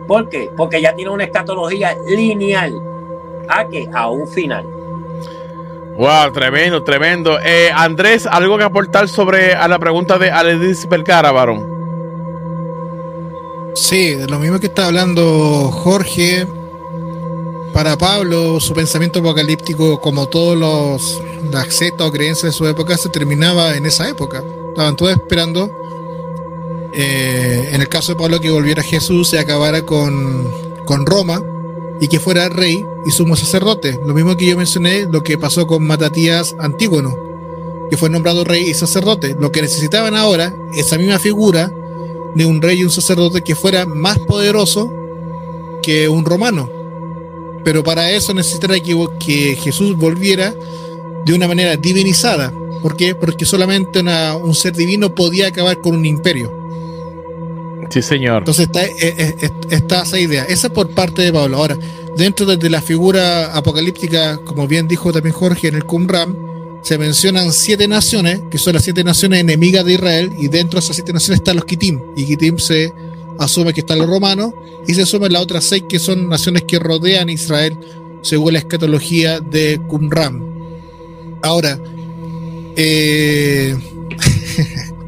¿Por qué? Porque ya tiene una escatología lineal. ¿A qué? A un final. Wow, tremendo, tremendo. Eh, Andrés, ¿algo que aportar sobre a la pregunta de Aledis Belcara, varón? Sí, lo mismo que está hablando Jorge. Para Pablo, su pensamiento apocalíptico, como todos los las o creencias de su época, se terminaba en esa época. Estaban todos esperando. Eh, en el caso de Pablo, que volviera Jesús se acabara con, con Roma y que fuera rey y sumo sacerdote. Lo mismo que yo mencioné, lo que pasó con Matatías Antígono, que fue nombrado rey y sacerdote. Lo que necesitaban ahora, esa misma figura de un rey y un sacerdote que fuera más poderoso que un romano. Pero para eso necesitaría que Jesús volviera de una manera divinizada, ¿Por qué? Porque solamente un ser divino podía acabar con un imperio. Sí, señor. Entonces está, eh, eh, está, esa idea. Esa por parte de Pablo. Ahora, dentro de, la figura apocalíptica, como bien dijo también Jorge en el Qumran, se mencionan siete naciones, que son las siete naciones enemigas de Israel, y dentro de esas siete naciones están los Kitim. Y Kitim se asume que están los romanos, y se asumen las otras seis que son naciones que rodean Israel, según la escatología de Qumran. Ahora, eh,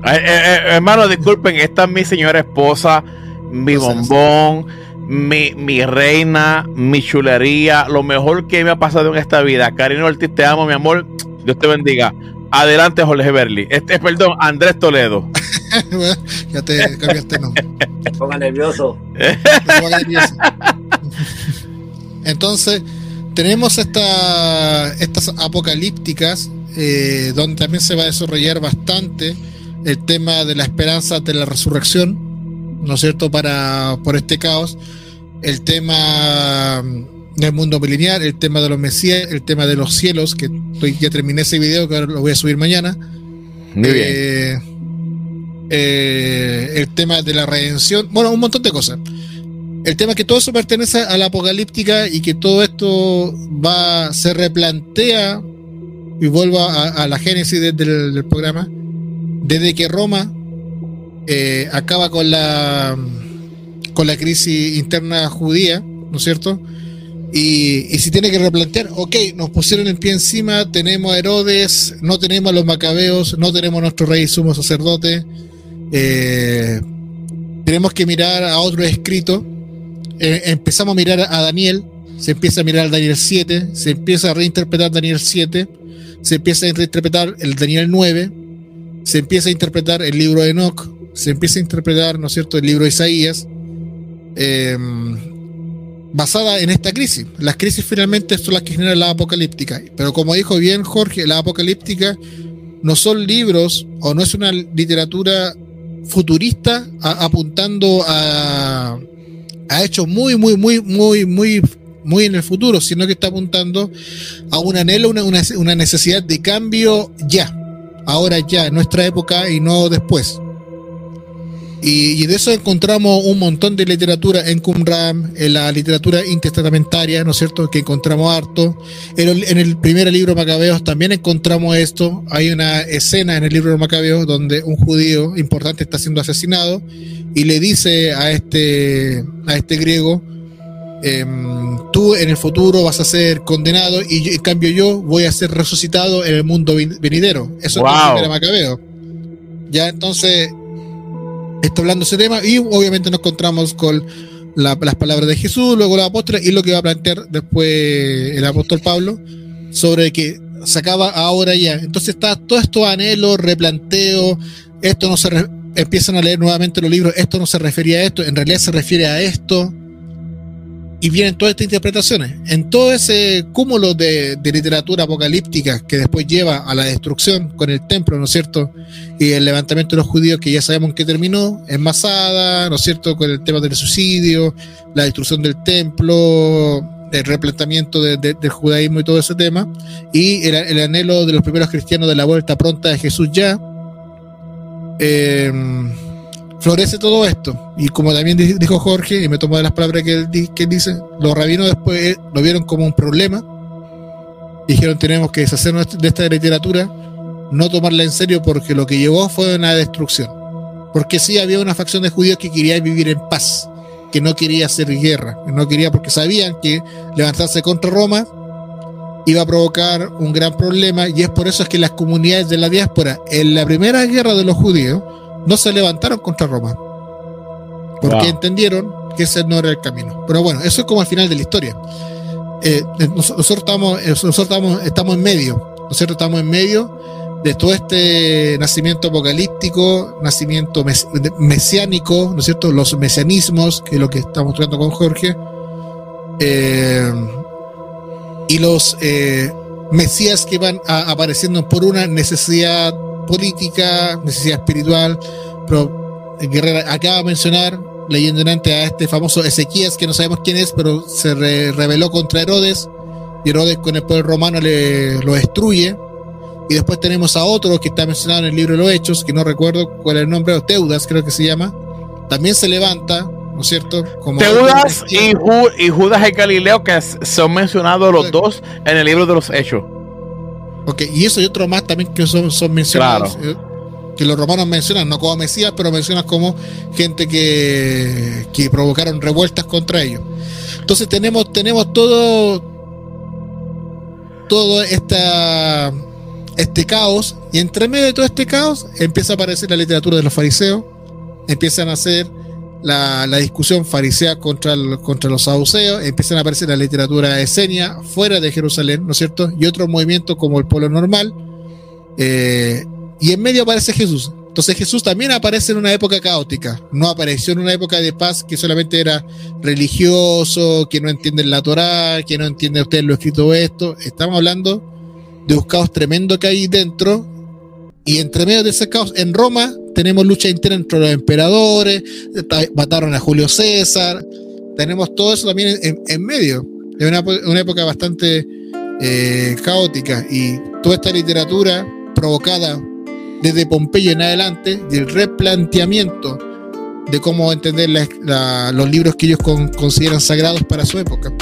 Eh, eh, hermano, disculpen, esta es mi señora esposa, mi bombón, mi, mi, reina, mi chulería, lo mejor que me ha pasado en esta vida. Karina Ortiz, te amo, mi amor. Dios te bendiga. Adelante, Jorge Berli. Este, perdón, Andrés Toledo. [laughs] ya te cambiaste nombre. Ponga nervioso. nervioso. Entonces, tenemos esta, estas apocalípticas, eh, donde también se va a desarrollar bastante el tema de la esperanza de la resurrección, ¿no es cierto?, para, por este caos. El tema del mundo milenial, el tema de los mesías, el tema de los cielos, que estoy, ya terminé ese video, que ahora lo voy a subir mañana. Muy eh, eh, el tema de la redención, bueno, un montón de cosas. El tema es que todo eso pertenece a la apocalíptica y que todo esto va, se replantea y vuelvo a, la génesis del, programa, desde que Roma eh, acaba con la con la crisis interna judía, ¿no es cierto? Y, si tiene que replantear, ok, nos pusieron el pie encima, tenemos a Herodes, no tenemos a los macabeos, no tenemos a nuestro rey sumo sacerdote, eh, tenemos que mirar a otro escrito, eh, empezamos a mirar a Daniel, se empieza a mirar Daniel 7, se empieza a reinterpretar Daniel 7, se empieza a reinterpretar el Daniel 9, se empieza a interpretar el libro de Enoch, se empieza a interpretar, ¿no es cierto?, el libro de Isaías. Eh, basada en esta crisis. Las crisis finalmente son las que generan la apocalíptica. Pero como dijo bien Jorge, la apocalíptica no son libros o no es una literatura futurista apuntando a, a hechos muy, muy, muy, muy, muy, muy en el futuro, sino que está apuntando a un anhelo, una, una necesidad de cambio ya, ahora ya, en nuestra época y no después. Y, de eso encontramos un montón de literatura en Qumran, en la literatura intestamentaria, ¿no es cierto? Que encontramos harto. En el, primer libro Macabeos también encontramos esto. Hay una escena en el libro de Macabeos donde un judío importante está siendo asesinado y le dice a este, a este griego, em, tú en el futuro vas a ser condenado y en cambio yo voy a ser resucitado en el mundo venidero. Eso es lo que Macabeo. Ya entonces está hablando ese tema y obviamente nos encontramos con las palabras de Jesús, luego la apóstol y lo que va a plantear después el apóstol Pablo sobre que se acaba ahora ya. Entonces está todo esto anhelo, replanteo, esto no se empiezan a leer nuevamente los libros, esto no se refería a esto, en realidad se refiere a esto y vienen todas estas interpretaciones. En todo ese cúmulo de, literatura apocalíptica que después lleva a la destrucción con el templo, ¿no es cierto? Y el levantamiento de los judíos que ya sabemos que terminó, enmasada, ¿no es cierto? Con el tema del suicidio, la destrucción del templo, el replanteamiento del judaísmo y todo ese tema, y el, el, anhelo de los primeros cristianos de la vuelta pronta de Jesús ya. Eh, florece todo esto. Y como también dijo Jorge, y me tomo de las palabras que él, dice, los rabinos después eh, lo vieron como un problema. Dijeron, tenemos que deshacernos de esta literatura, no tomarla en serio porque lo que llevó fue una destrucción. Porque sí había una facción de judíos que quería vivir en paz, que no quería hacer guerra, que no quería porque sabían que levantarse contra Roma iba a provocar un gran problema y es por eso es que las comunidades de la diáspora en la primera guerra de los judíos no se levantaron contra Roma. Porque entendieron que ese no era el camino. Pero bueno, eso es como al final de la historia. Eh, eh, nosotros, estamos, eh, nosotros estamos, estamos en medio, ¿no es cierto? Estamos en medio de todo este nacimiento apocalíptico, nacimiento mesiánico, ¿no es cierto? Los mesianismos, que es lo que estamos tratando con Jorge, y los mesías que van apareciendo por una necesidad política, necesidad espiritual, pero Guerrera acaba de mencionar, leyendo antes a este famoso Ezequías, que no sabemos quién es, pero se rebeló contra Herodes, y Herodes con el poder romano le, lo destruye. Y después tenemos a otro que está mencionado en el libro de los Hechos, que no recuerdo cuál es el nombre, Teudas creo que se llama. También se levanta, ¿no es cierto? Como Teudas y, y, Judas y Galileo, que son mencionados los dos en el libro de los Hechos. Ok, y eso y otro más también que son, son mencionados. Eh, que los romanos mencionan, no como Mesías, pero mencionan como gente que, que provocaron revueltas contra ellos. Entonces tenemos, tenemos todo, todo esta, este caos, y entre medio de todo este caos empieza a aparecer la literatura de los fariseos, empiezan a hacer la, discusión farisea contra, contra los saduceos, empiezan a aparecer la literatura esenia fuera de Jerusalén, ¿no es cierto? Y otros movimientos como el pueblo normal, eh, y en medio aparece Jesús. Entonces Jesús también aparece en una época caótica, no apareció en una época de paz que solamente era religioso, que no entiende la Torá, que no entiende usted lo escrito esto. Estamos hablando de un caos tremendo que hay dentro y entre medio de ese caos en Roma tenemos lucha interna entre los emperadores, mataron a Julio César, tenemos todo eso también en, medio. Es una, época bastante eh, caótica y toda esta literatura provocada desde Pompeyo en adelante del replanteamiento de cómo entender los libros que ellos consideran sagrados para su época.